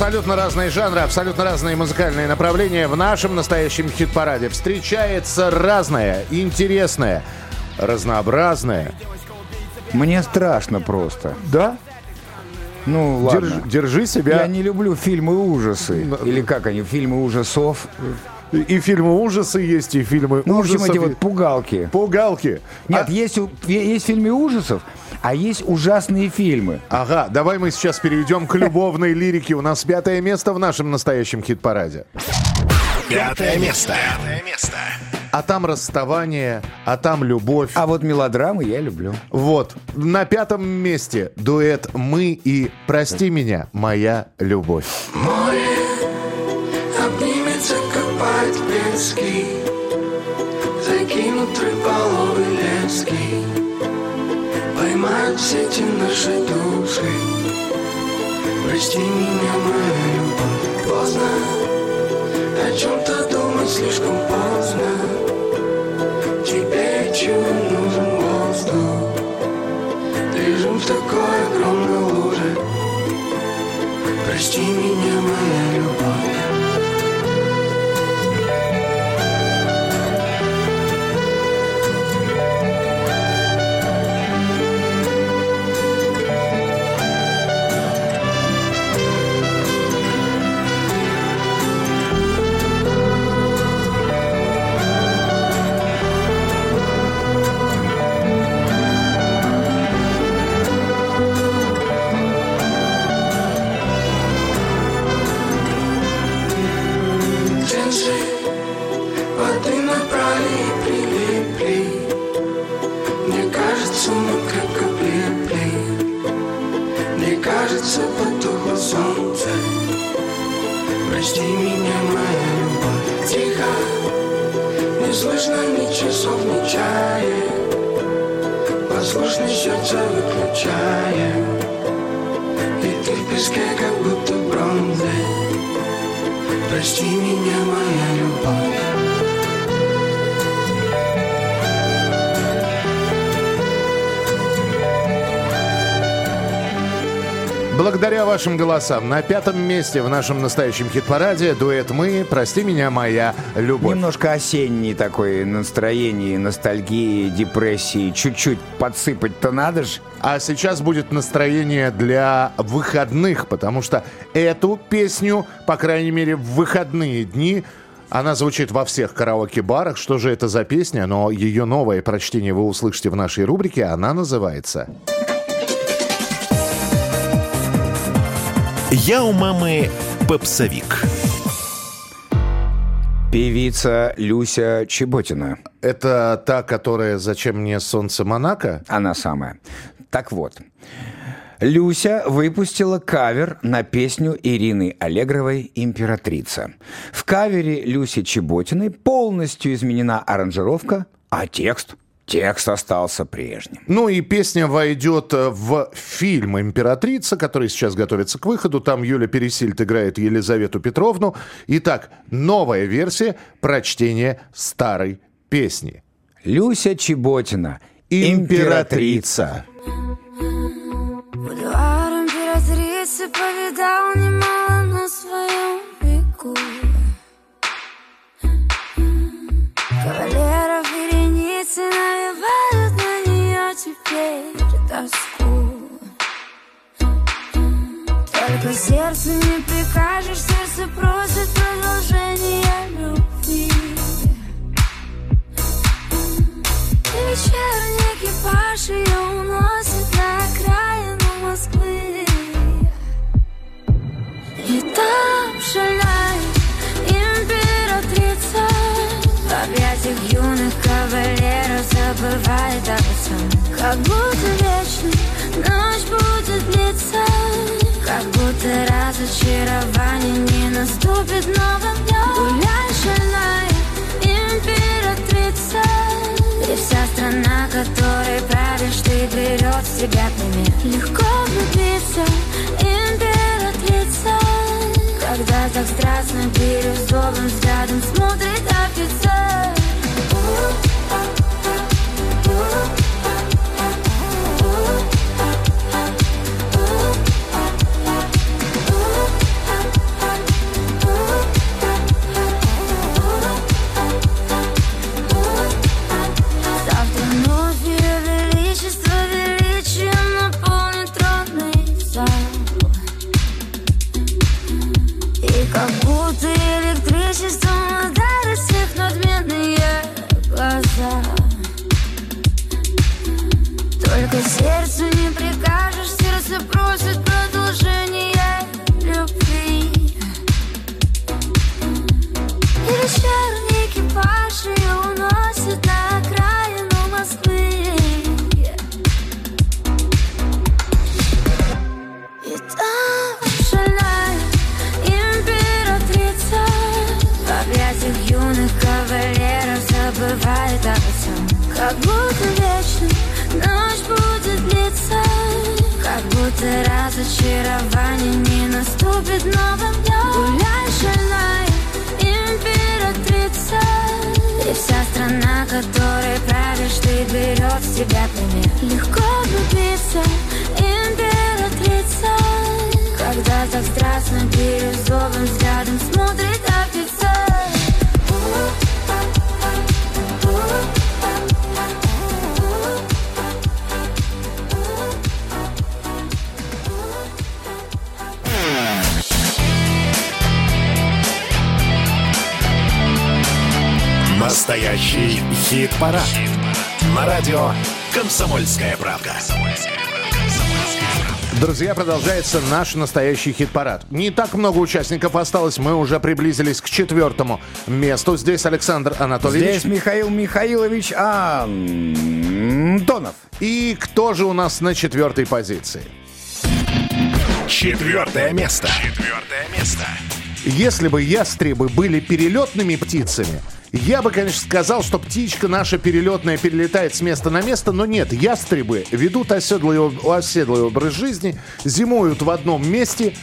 Абсолютно разные жанры, абсолютно разные музыкальные направления в нашем настоящем хит-параде. Встречается разное, интересное, разнообразное. Мне страшно просто. Да? Ну, ладно. Держи, держи себя. Я не люблю фильмы ужасы. Или как они, фильмы ужасов. И фильмы ужасы есть, и фильмы Ну, в общем, ужасов. эти вот пугалки. Пугалки. Нет, есть, у- есть фильмы ужасов, а есть ужасные фильмы. Ага, давай мы сейчас перейдем к любовной лирике. У нас пятое место в нашем настоящем хит-параде. Пятое место. Пятое место. А там расставание, а там любовь. А вот мелодрамы я люблю. Вот. На пятом месте дуэт «Мы» и «Прости меня, моя любовь». Море обнимется, копает пески Закинут рыболовы сети наши души Прости меня, моя любовь Поздно. О чем-то думать слишком поздно. Тебе чего нужен воздух? Лежим в такой огромной луже. Прости меня, моя любовь Прости меня, моя любовь. Тихо, не слышно ни часов, ни чая. Послушно сердце выключая. И ты в песке, как будто бронзой Прости меня, моя любовь Благодаря вашим голосам на пятом месте в нашем настоящем хит-параде дуэт «Мы», «Прости меня, моя любовь». Немножко осенний такой настроение, ностальгии, депрессии. Чуть-чуть подсыпать-то надо ж. А сейчас будет настроение для выходных, потому что эту песню, по крайней мере, в выходные дни она звучит во всех караоке-барах. Что же это за песня? Но ее новое прочтение вы услышите в нашей рубрике. Она называется... Я у мамы попсовик. Певица Люся Чеботина. Это та, которая «Зачем мне солнце Монако»? Она самая. Так вот. Люся выпустила кавер на песню Ирины Аллегровой «Императрица». В кавере Люси Чеботиной полностью изменена аранжировка, а текст Текст остался прежним. Ну и песня войдет э, в фильм «Императрица», который сейчас готовится к выходу. Там Юля Пересильд играет Елизавету Петровну. Итак, новая версия прочтения старой песни. Люся Чеботина. Императрица. Императрицы повидал немало на своем веку Кавалеров вереницы навевают на нее теперь тоску. Только сердцу не прикажешь, сердце просит продолжения любви. И вечерний экипаж ее уносит на окраину Москвы. И там шальная забывает обо всем Как будто вечной ночь будет длиться. Как будто разочарование не наступит новым днем. Гуляй, шальная императрица И вся страна, которой правишь, ты берет в себя пример. Легко влюбиться, императрица Когда так страстно бирюзовым взглядом смотрит офицер. Завтра Как будто вечно ночь будет длиться. Как будто разочарование не наступит новым днем. Гуляй, шальная императрица. И вся страна, которой правишь, ты берет с тебя пример. Легко влюбиться, императрица. Когда так страстно бирюзовым взглядом смотрит Настоящий хит-парад. На радио «Комсомольская правда». Друзья, продолжается наш настоящий хит-парад. Не так много участников осталось, мы уже приблизились к четвертому месту. Здесь Александр Анатольевич. Здесь Михаил Михайлович Антонов. И кто же у нас на четвертой позиции? Четвертое место. Четвертое место. Если бы ястребы были перелетными птицами, я бы, конечно, сказал, что птичка наша перелетная перелетает с места на место, но нет, ястребы ведут оседлый, оседлый образ жизни, зимуют в одном месте,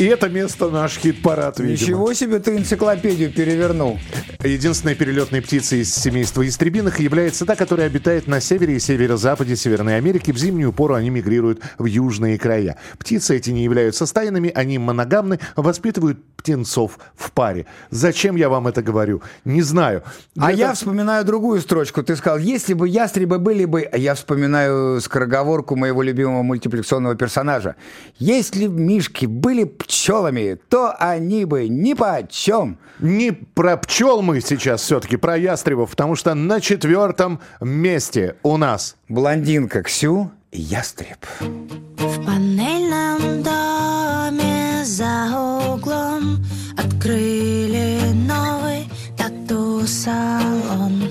и это место наш хит-парад, видимо. Ничего себе ты энциклопедию перевернул. Единственной перелетной птицей из семейства истребиных является та, которая обитает на севере и северо-западе Северной Америки. В зимнюю пору они мигрируют в южные края. Птицы эти не являются стайными, они моногамны, воспитывают птенцов в паре. Зачем я вам это говорю? Не знаю. А Для я вспоминаю другую строчку. Ты сказал, если бы ястребы были бы... А я вспоминаю скороговорку моего любимого мультипликационного персонажа. Если б мишки были пчелами, то они бы ни по чем. Не про пчел мы сейчас все-таки, про ястребов, потому что на четвертом месте у нас блондинка Ксю ястреб. В панельном доме за углом Открыли новый тату-салон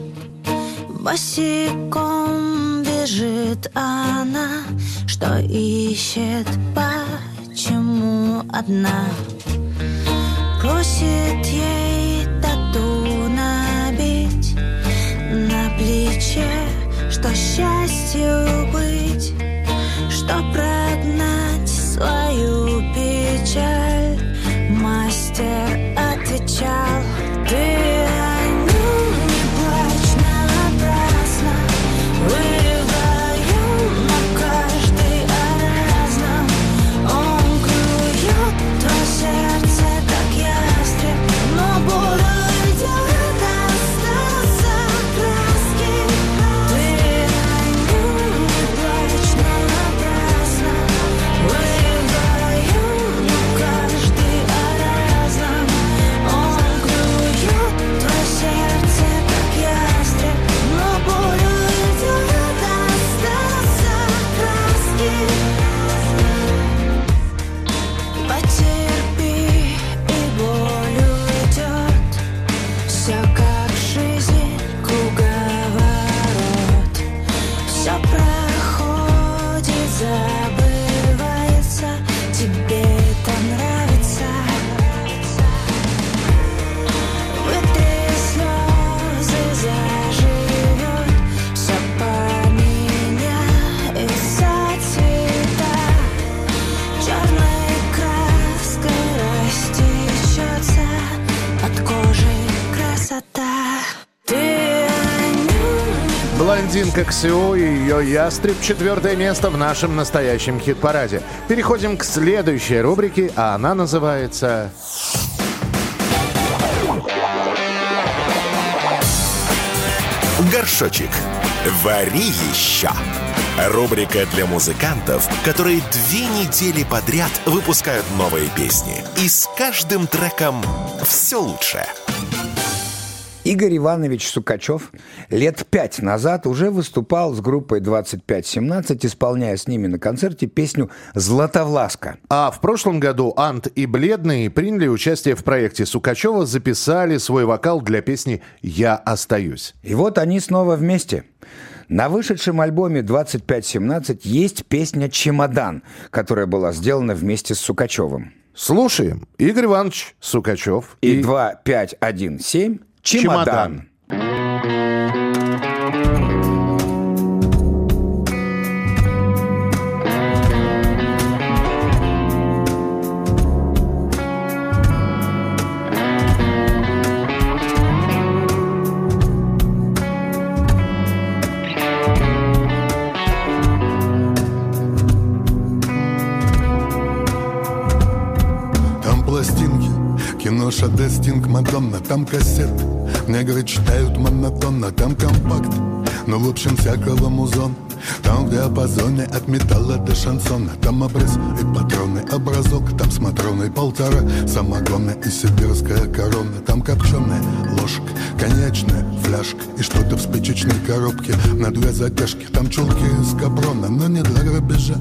Босиком бежит она Что ищет, почему одна? Просит ей тату набить На плече, что счастью быть что прогнать свою печаль. Мастер отвечал Ты Ксю и ее ястреб. Четвертое место в нашем настоящем хит-параде. Переходим к следующей рубрике, а она называется... Горшочек. Вари еще. Рубрика для музыкантов, которые две недели подряд выпускают новые песни. И с каждым треком все лучше. Игорь Иванович Сукачев лет пять назад уже выступал с группой 2517, исполняя с ними на концерте песню «Златовласка». А в прошлом году Ант и Бледный приняли участие в проекте Сукачева, записали свой вокал для песни «Я остаюсь». И вот они снова вместе. На вышедшем альбоме 2517 есть песня «Чемодан», которая была сделана вместе с Сукачевым. Слушаем. Игорь Иванович Сукачев И 2517 «Чемодан». Там кино Шадестинг, Мадонна, там кассеты Негры читают монотонно, там компакт. Ну, в общем, всякого музон Там в диапазоне от металла до шансона. Там обрез и патроны, образок Там с Матроной полтора самогона и сибирская корона. Там копченая ложка, коньячная фляжка. И что-то в спичечной коробке на две затяжки. Там чулки из капрона, но не для грабежа.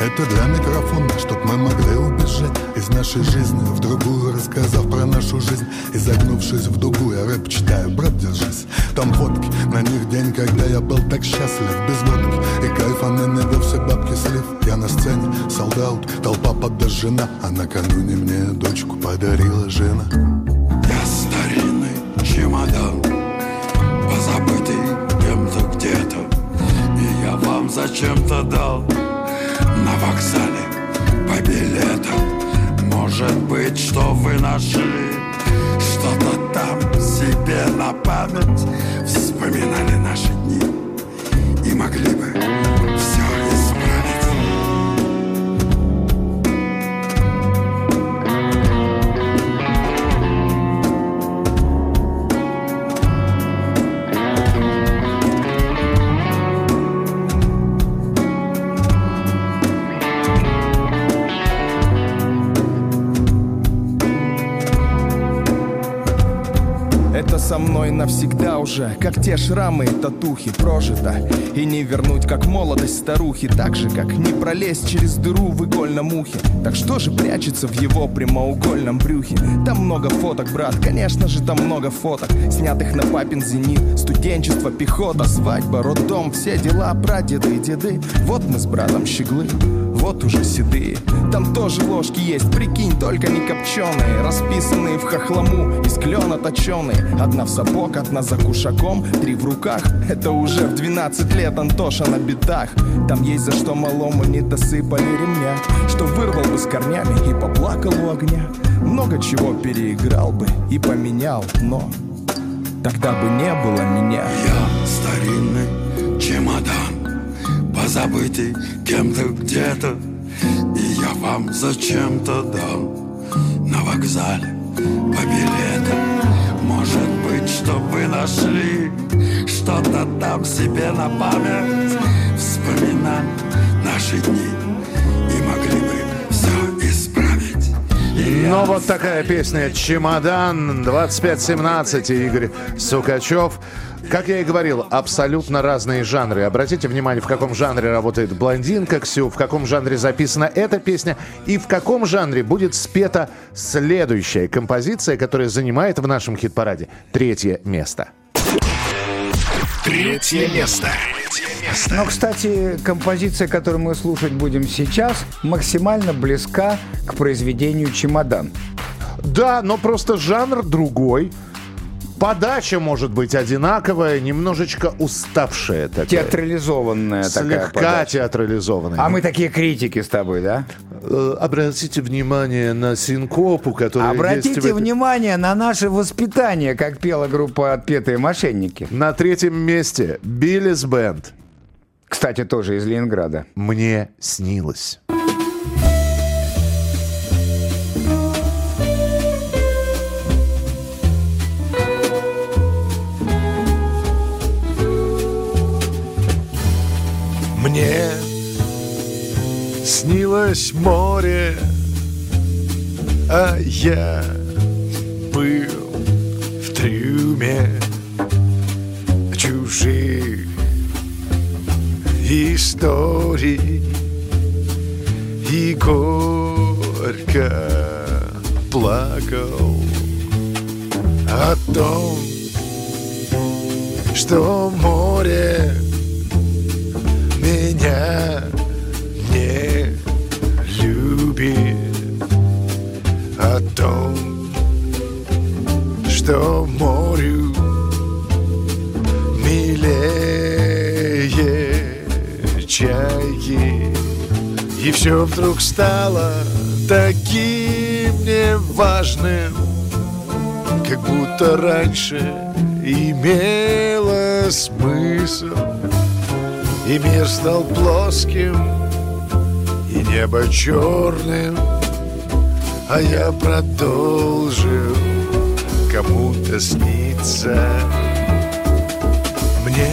Это для микрофона, чтоб мы могли убежать Из нашей жизни. В другую, рассказав про нашу жизнь. Изогнувшись в дугу, я рэп читаю, брат, держись. Там фотки, на них день, когда я был так счастлив Без водки и кайфа на небе все бабки слив. Я на сцене, солдат, толпа подожжена. А накануне мне дочку подарила жена. Я старинный чемодан Позабытый кем-то где-то. И я вам зачем-то дал На вокзале по билетам. Может быть, что вы нашли Что-то там себе на память. Вспоминали наши И могли бы со мной навсегда уже. Как те шрамы и татухи прожито. И не вернуть, как молодость старухи. Так же, как не пролезть через дыру в игольном ухе. Так что же прячется в его прямоугольном брюхе? Там много фоток, брат, конечно же там много фоток. Снятых на папин зенит. Студенчество, пехота, свадьба, роддом. Все дела, прадеды и деды. Вот мы с братом щеглы вот уже седые Там тоже ложки есть, прикинь, только не копченые. Расписанные в хохлому, из клена точеные Одна в сапог, одна за кушаком, три в руках. Это уже в 12 лет Антоша на битах Там есть за что малому не досыпали ремня Что вырвал бы с корнями и поплакал у огня. Много чего переиграл бы и поменял, но Тогда бы не было меня. Я старинный чемодан Позабытый кем-то где-то. И я вам зачем-то дал На вокзале по билетам. Может быть, что вы нашли Что-то там себе на память. Вспоминали наши дни. И могли бы все исправить. И Ну, вот такая песня «Чемодан» 2517 и Игорь Сукачев. Как я и говорил, абсолютно разные жанры. Обратите внимание, в каком жанре работает блондинка Ксю, в каком жанре записана эта песня и в каком жанре будет спета следующая композиция, которая занимает в нашем хит-параде третье место. Третье место. Но, кстати, композиция, которую мы слушать будем сейчас, максимально близка к произведению «Чемодан». Да, но просто жанр другой. Подача может быть одинаковая, немножечко уставшая такая. Театрализованная такая Слегка подача. театрализованная. А мы такие критики с тобой, да? Э, Обратите внимание на синкопу, которая есть Обратите в этой- внимание на наше воспитание, как пела группа «Отпетые мошенники». На третьем месте Биллис Бенд. Кстати, тоже из Ленинграда. Мне снилось. Снилось море, а я был в трюме. чужих историй И горько плакал о том, что море меня том, что морю милее чайки И все вдруг стало таким неважным Как будто раньше имело смысл. И мир стал плоским И небо черным А я продолжил кому-то сниться. Мне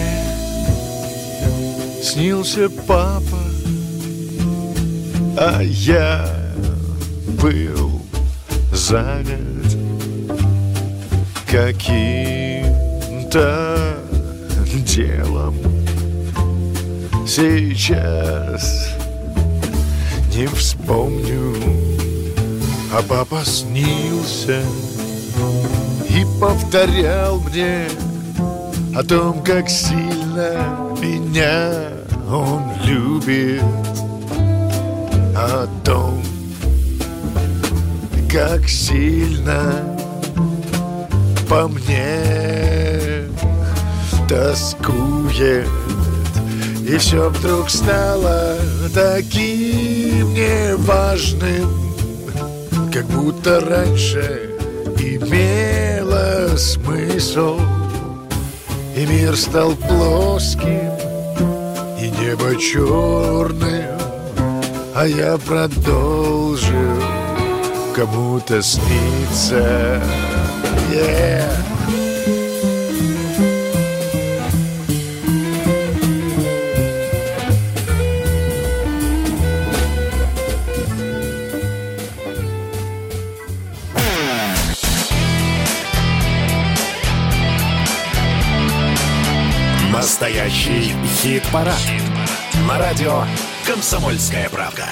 снился папа А я был занят каким-то делом. Сейчас не вспомню А папа снился И повторял мне О том, как сильно меня он любит. О том, как сильно по мне тоскует. И все вдруг стало таким неважным Как будто раньше имело смысл. И мир стал плоским И небо черным. А я продолжил кому-то снится Yeah. Настоящий хит-парад. На радио «Комсомольская правда».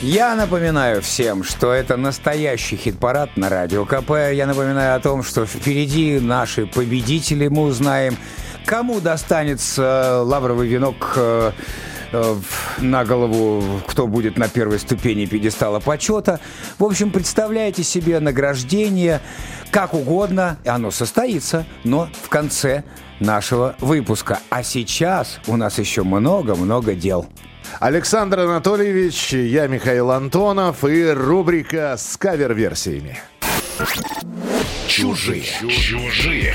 Я напоминаю всем, что это настоящий хит-парад на Радио КП. Я напоминаю о том, что впереди наши победители. Мы узнаем, кому достанется лавровый венок э, э, на голову, кто будет на первой ступени пьедестала почета. В общем, представляете себе награждение как угодно, оно состоится, но в конце нашего выпуска. А сейчас у нас еще много-много дел. Александр Анатольевич, я Михаил Антонов и рубрика с кавер-версиями. Чужие. Чужие.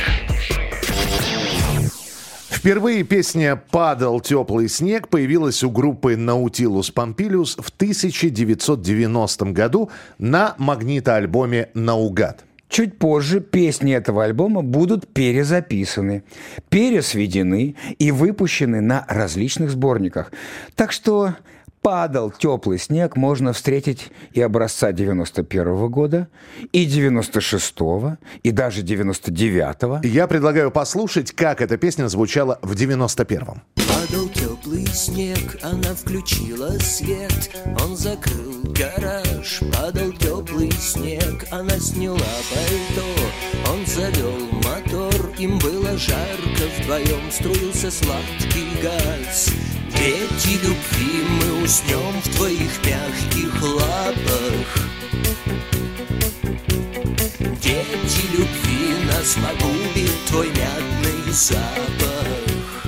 Впервые песня «Падал теплый снег» появилась у группы «Наутилус Помпилиус» в 1990 году на магнитоальбоме «Наугад». Чуть позже песни этого альбома будут перезаписаны, пересведены и выпущены на различных сборниках. Так что падал теплый снег можно встретить и образца 91 года, и 96-го, и даже 99-го. Я предлагаю послушать, как эта песня звучала в 91-м. Падал теплый снег, она включила свет Он закрыл гараж, падал теплый снег Она сняла пальто, он завел мотор Им было жарко вдвоем, струился сладкий газ Дети любви, мы уснем в твоих мягких лапах Дети любви, нас погубит твой мятный запах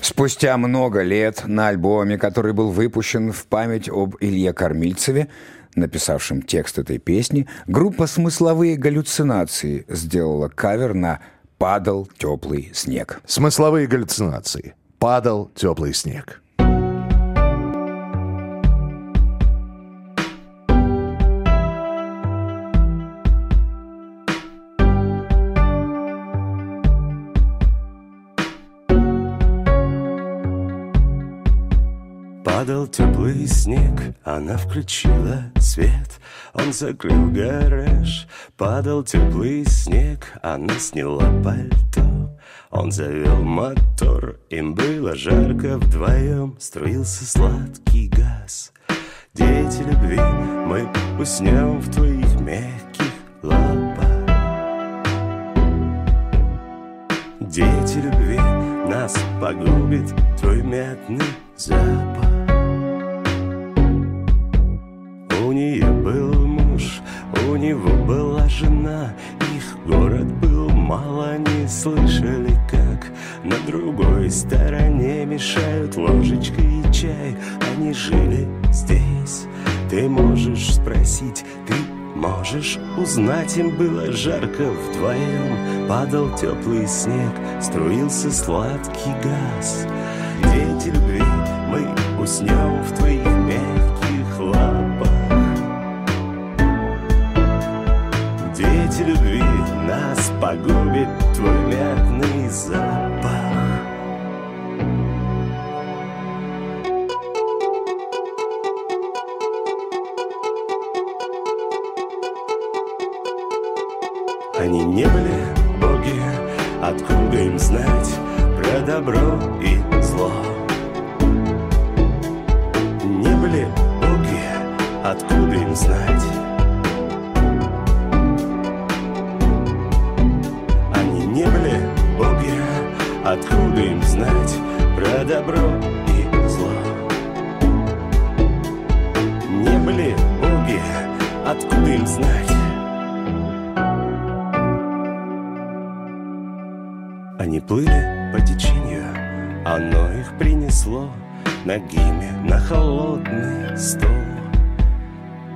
Спустя много лет на альбоме, который был выпущен в память об Илье Кормильцеве, написавшем текст этой песни, группа «Смысловые галлюцинации» сделала кавер на «Падал теплый снег». Смысловые галлюцинации. Падал теплый снег. Падал теплый снег, она включила свет. Он закрыл гараж. Падал теплый снег, она сняла пальто Он завел мотор, им было жарко вдвоем Струился сладкий газ. Дети любви, мы уснем в твоих мягких лапах Дети любви, нас погубит твой мятный запах. У нее был муж, у него была жена Их город был мало, не слышали, как На другой стороне мешают ложечкой чай. Они жили здесь. Ты можешь спросить, ты можешь узнать. Им было жарко вдвоем. Падал теплый снег, струился сладкий газ. Дети любви, мы уснем в твоих нас погубит твой мятный запах Они не были боги, откуда им знать про добро и зло? Не были боги, откуда им знать? Откуда им знать про добро и зло? Не были боги, откуда им знать? Они плыли по течению, оно их принесло Ногими на холодный стол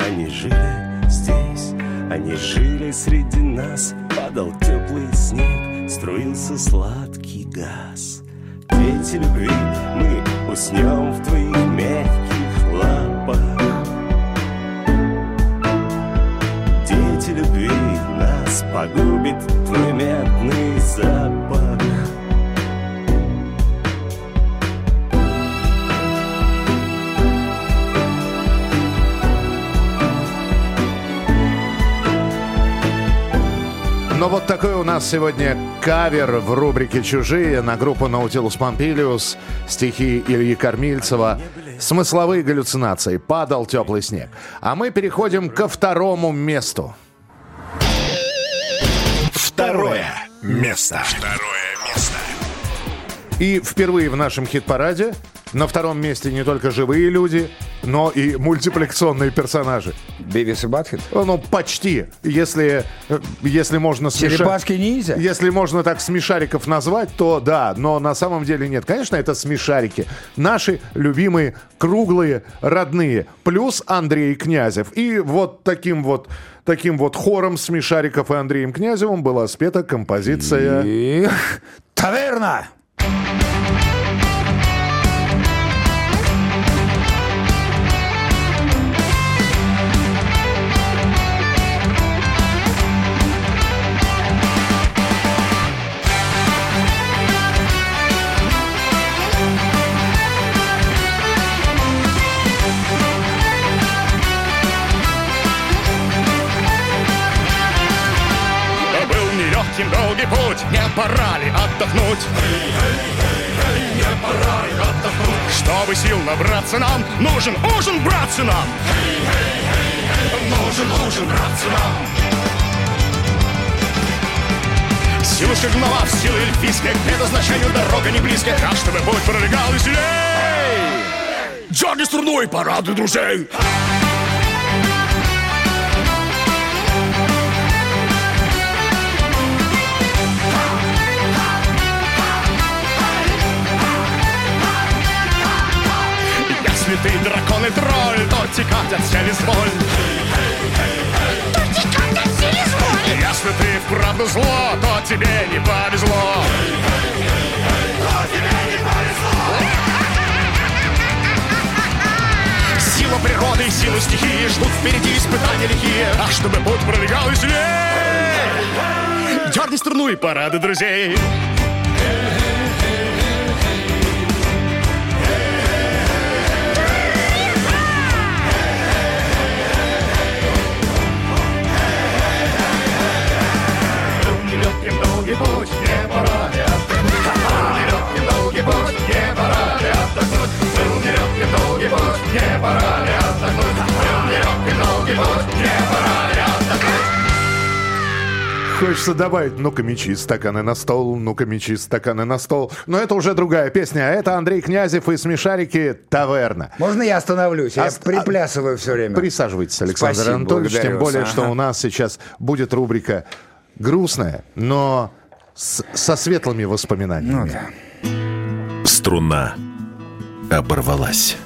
Они жили здесь, они жили среди нас Падал теплый снег, струился сладкий газ. Дети любви, мы уснем в твоих мягких лапах Дети любви, нас погубит твой мятный запах Ну вот такой у нас сегодня кавер в рубрике «Чужие» на группу Nautilus Pompilius, стихи Ильи Кормильцева, смысловые галлюцинации, падал теплый снег. А мы переходим ко второму месту. Второе место. Второе место. И впервые в нашем хит-параде на втором месте не только живые люди, но и мультипликационные персонажи. Бивис и Батхед? Ну, почти. Если, э, если можно... смеша- Черепашки-ниндзя? Если можно так смешариков назвать, то да, но на самом деле нет. Конечно, это смешарики. Наши любимые, круглые, родные. Плюс Андрей Князев. И вот таким вот таким вот хором смешариков и Андреем Князевым была спета композиция... Таверна! Долгий путь, не пора ли отдохнуть? не пора ли отдохнуть? Чтобы сил набраться нам, нужен ужин, братцы нам! Нужен ужин, братцы нам! Силу шагнула в силы эльфийской К предназначению дорога не близкая Так, чтобы путь пролегал веселей Джорни струной порадуй друзей Если ты дракон и тролль, то текать от сели зволь. Если ты вправду зло, то тебе не повезло. Сила природы и сила стихии ждут впереди испытания лихие. А чтобы путь пролегал веселей, дерни струну и парады друзей. отдохнуть, был нелегкий долгий путь, не пора ли отдохнуть, был нелегкий долгий путь, не пора ли. Хочется добавить, ну-ка мечи, стаканы на стол, ну-ка мечи, стаканы на стол. Но это уже другая песня, а это Андрей Князев и смешарики «Таверна». Можно я остановлюсь? Я а, приплясываю все время. Присаживайтесь, Александр Спасибо, Анатольевич, тем более, вас. что ага. у нас сейчас будет рубрика грустная, но с, со светлыми воспоминаниями. Ну, да. Струна оборвалась.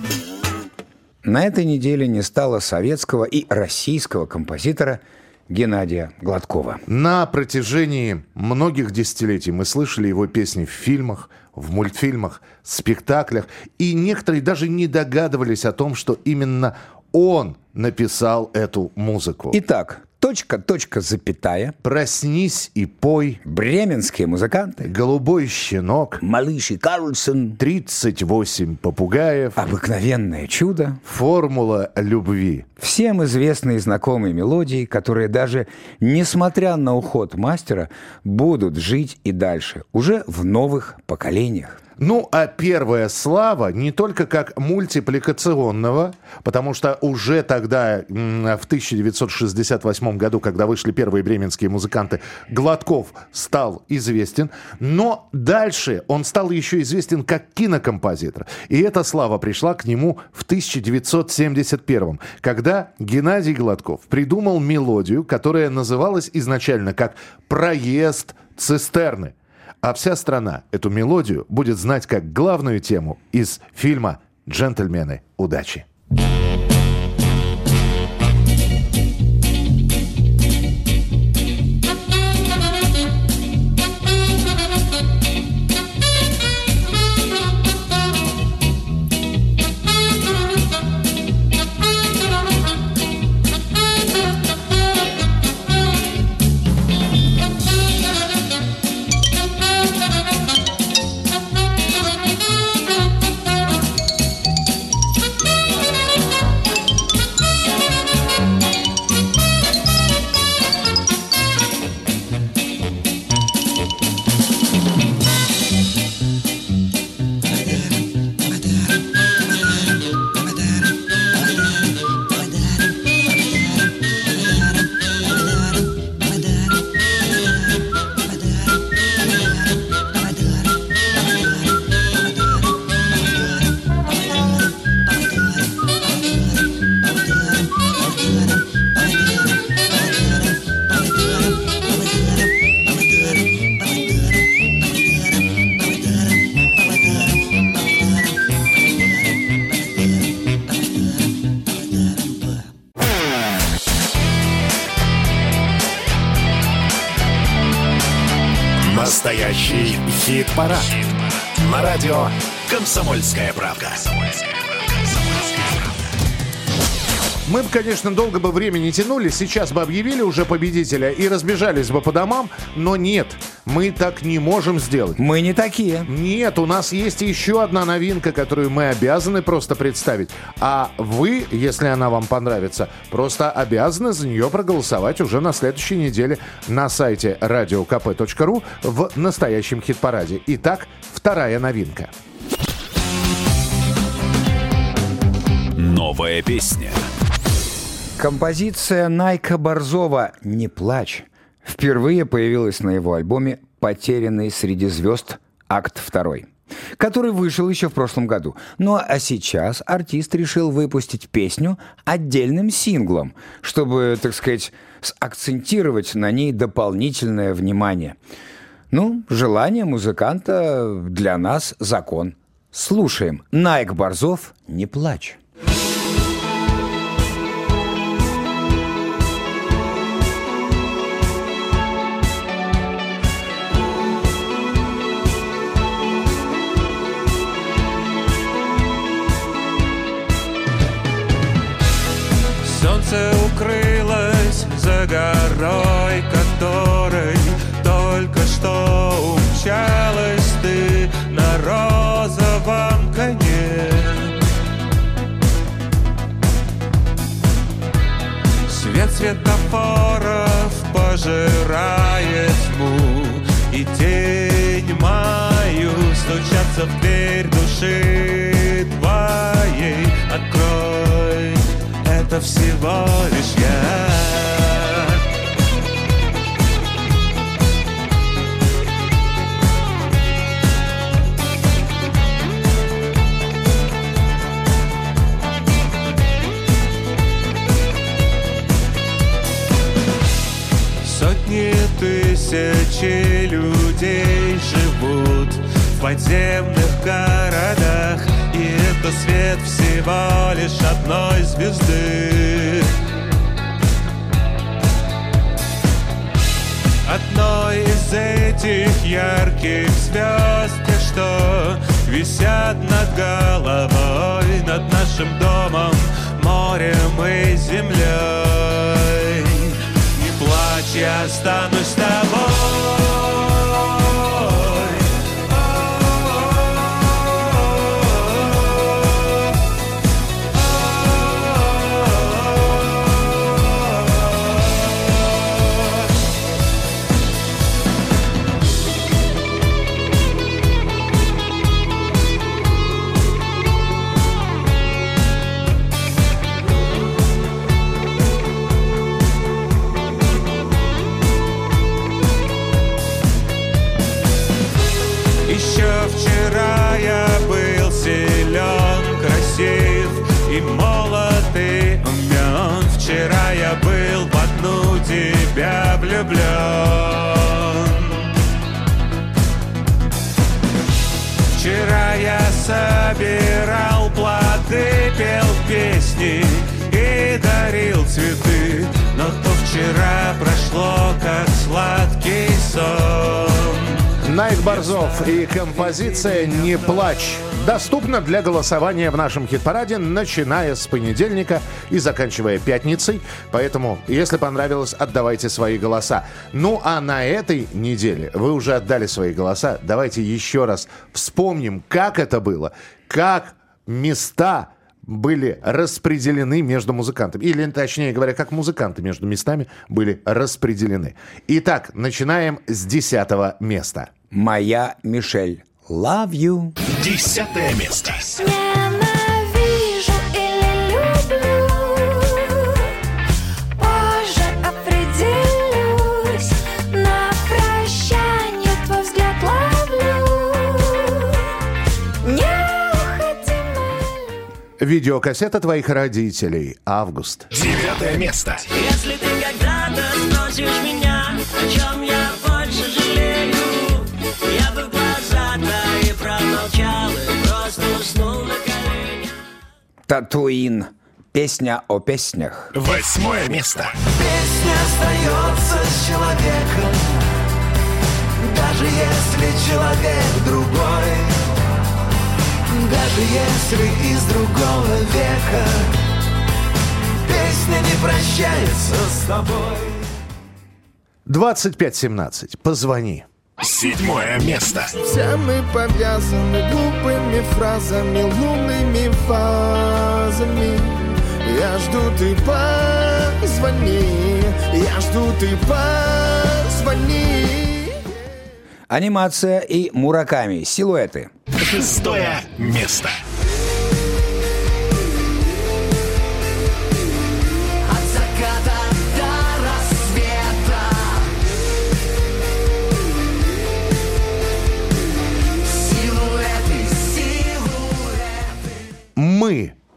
На этой неделе не стало советского и российского композитора Геннадия Гладкова. На протяжении многих десятилетий мы слышали его песни в фильмах, в мультфильмах, спектаклях, и некоторые даже не догадывались о том, что именно он написал эту музыку. Итак, точка, точка, запятая. Проснись и пой. Бременские музыканты. Голубой щенок. Малыш и Карлсон. 38 попугаев. Обыкновенное чудо. Формула любви. Всем известные и знакомые мелодии, которые даже несмотря на уход мастера, будут жить и дальше, уже в новых поколениях. Ну, а первая слава не только как мультипликационного, потому что уже тогда, в 1968 году, когда вышли первые бременские музыканты, Гладков стал известен, но дальше он стал еще известен как кинокомпозитор. И эта слава пришла к нему в 1971, когда Геннадий Гладков придумал мелодию, которая называлась изначально как «Проезд цистерны». А вся страна эту мелодию будет знать как главную тему из фильма «Джентльмены удачи». Мы бы, конечно, долго бы время не тянули, сейчас бы объявили уже победителя и разбежались бы по домам, но нет, мы так не можем сделать. Мы не такие. Нет, у нас есть еще одна новинка, которую мы обязаны просто представить. А вы, если она вам понравится, просто обязаны за нее проголосовать уже на следующей неделе на сайте radiokp.ru в настоящем хит-параде. Итак, вторая новинка. Новая песня. Композиция Найка Борзова «Не плачь» впервые появилась на его альбоме «Потерянный среди звезд. Акт 2», который вышел еще в прошлом году. Ну а сейчас артист решил выпустить песню отдельным синглом, чтобы, так сказать, акцентировать на ней дополнительное внимание. Ну, желание музыканта для нас закон. Слушаем. Найк Борзов «Не плачь». Солнце укрылось за горой, которой только что умчалась ты на розовом коне. Свет светофоров пожирает тьму, и тень мою стучатся в дверь души твоей это всего лишь я. Сотни тысячи людей живут в подземных городах это свет всего лишь одной звезды. Одной из этих ярких звезд что висят над головой Над нашим домом, морем и землей. Не плачь, я останусь с тобой композиция «Не плачь» доступна для голосования в нашем хит-параде, начиная с понедельника и заканчивая пятницей. Поэтому, если понравилось, отдавайте свои голоса. Ну а на этой неделе вы уже отдали свои голоса. Давайте еще раз вспомним, как это было, как места были распределены между музыкантами. Или, точнее говоря, как музыканты между местами были распределены. Итак, начинаем с десятого места. Моя Мишель. Love you. Десятое место. Ненавижу или люблю, позже определюсь. На прощанье твой взгляд ловлю. Не уходи, Видеокассета твоих родителей. Август. Девятое место. Если ты когда-то спросишь меня, о чем Татуин. Песня о песнях. Восьмое место. Песня остается с человеком Даже если человек другой Даже если из другого века Песня не прощается с тобой 2517. Позвони. Седьмое место. Все мы повязаны глупыми фразами, лунными фазами. Я жду, ты позвони, я жду, ты позвони. Анимация и Мураками. Силуэты. Шестое место.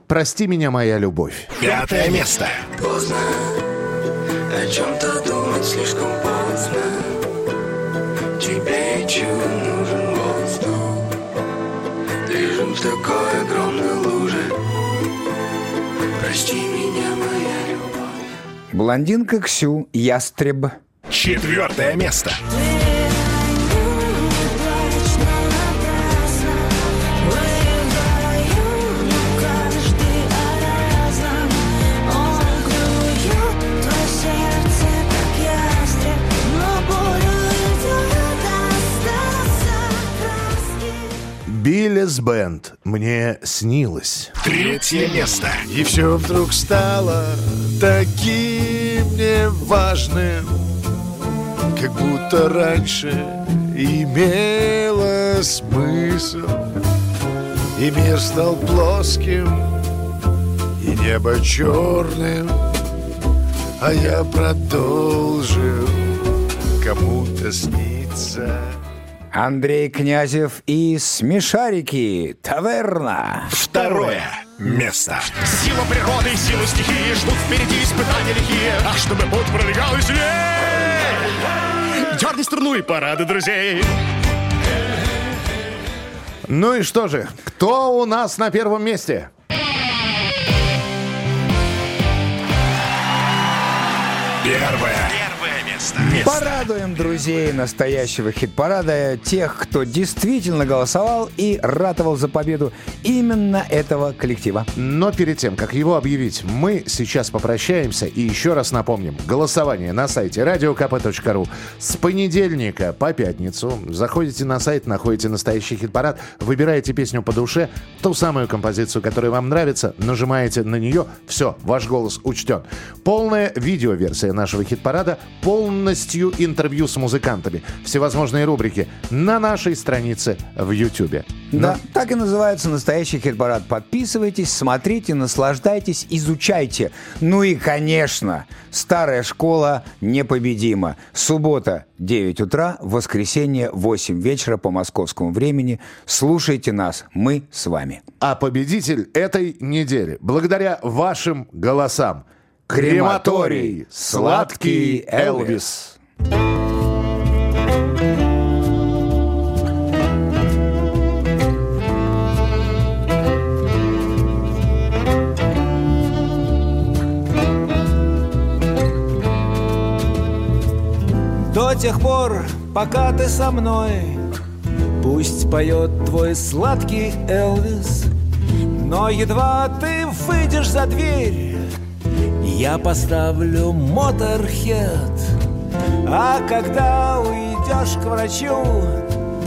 Прости меня, моя любовь. Пятое место. Поздно О чем-то думать слишком поздно Тебе чудо нужен воздух Лежим в такой огромной луже Прости меня, моя любовь Блондинка Ксю. Ястреб. Четвертое место. Биллис Бенд. Мне снилось. Третье место. И все вдруг стало таким неважным, как будто раньше имело смысл. И мир стал плоским, и небо черным, а я продолжил кому-то сниться. Андрей Князев и Смешарики. Таверна. Второе место. Сила природы и сила стихии Ждут впереди испытания лихие Ах, чтобы путь пролегал веселее Дерни струну и парады друзей. Ну и что же, кто у нас на первом месте? Первое. Порадуем друзей настоящего хит-парада, тех, кто действительно голосовал и ратовал за победу именно этого коллектива. Но перед тем, как его объявить, мы сейчас попрощаемся и еще раз напомним. Голосование на сайте radiokp.ru с понедельника по пятницу. Заходите на сайт, находите настоящий хит-парад, выбираете песню по душе, ту самую композицию, которая вам нравится, нажимаете на нее, все, ваш голос учтен. Полная видеоверсия нашего хит-парада, полностью интервью с музыкантами, всевозможные рубрики на нашей странице в YouTube. Да, так и называется настоящий хит-парад. Подписывайтесь, смотрите, наслаждайтесь, изучайте. Ну и, конечно, старая школа непобедима. Суббота 9 утра, воскресенье 8 вечера по московскому времени. Слушайте нас, мы с вами. А победитель этой недели, благодаря вашим голосам, Крематорий. Сладкий Элвис. До тех пор, пока ты со мной Пусть поет твой сладкий Элвис Но едва ты выйдешь за дверь Я поставлю моторхед. А когда уйдешь к врачу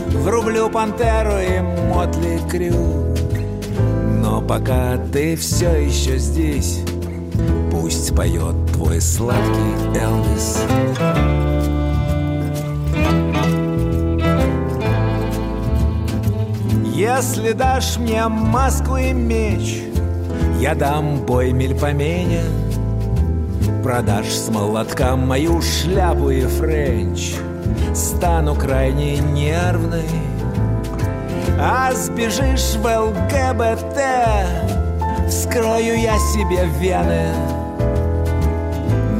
Врублю пантеру и мотли крю. Но пока ты все еще здесь Пусть поет твой сладкий Элвис. Если дашь мне маску и меч, я дам бой мельпомене. Продашь с молотка мою шляпу и френч, стану крайне нервной. А сбежишь в ЛГБТ, вскрою я себе вены.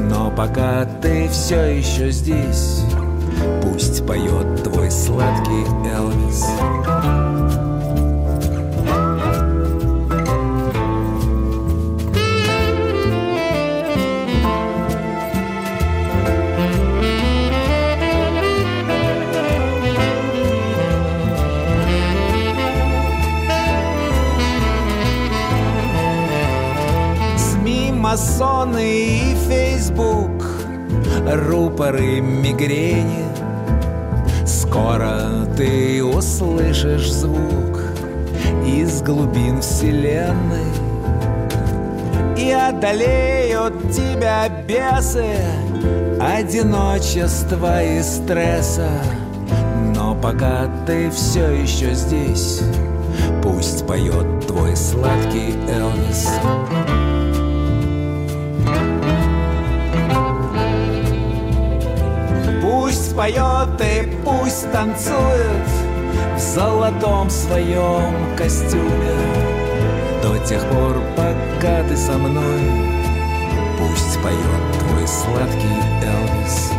Но пока ты все еще здесь, пусть поет твой сладкий Элвис. Масоны и Фейсбук Рупоры мигрени. Скоро ты услышишь звук Из глубин вселенной. И одолеют тебя бесы Одиночества и стресса. Но пока ты все еще здесь Пусть поет твой сладкий Элвис. Пусть поет и пусть танцует В золотом своем костюме. До тех пор, пока ты со мной Пусть поет твой сладкий Элвис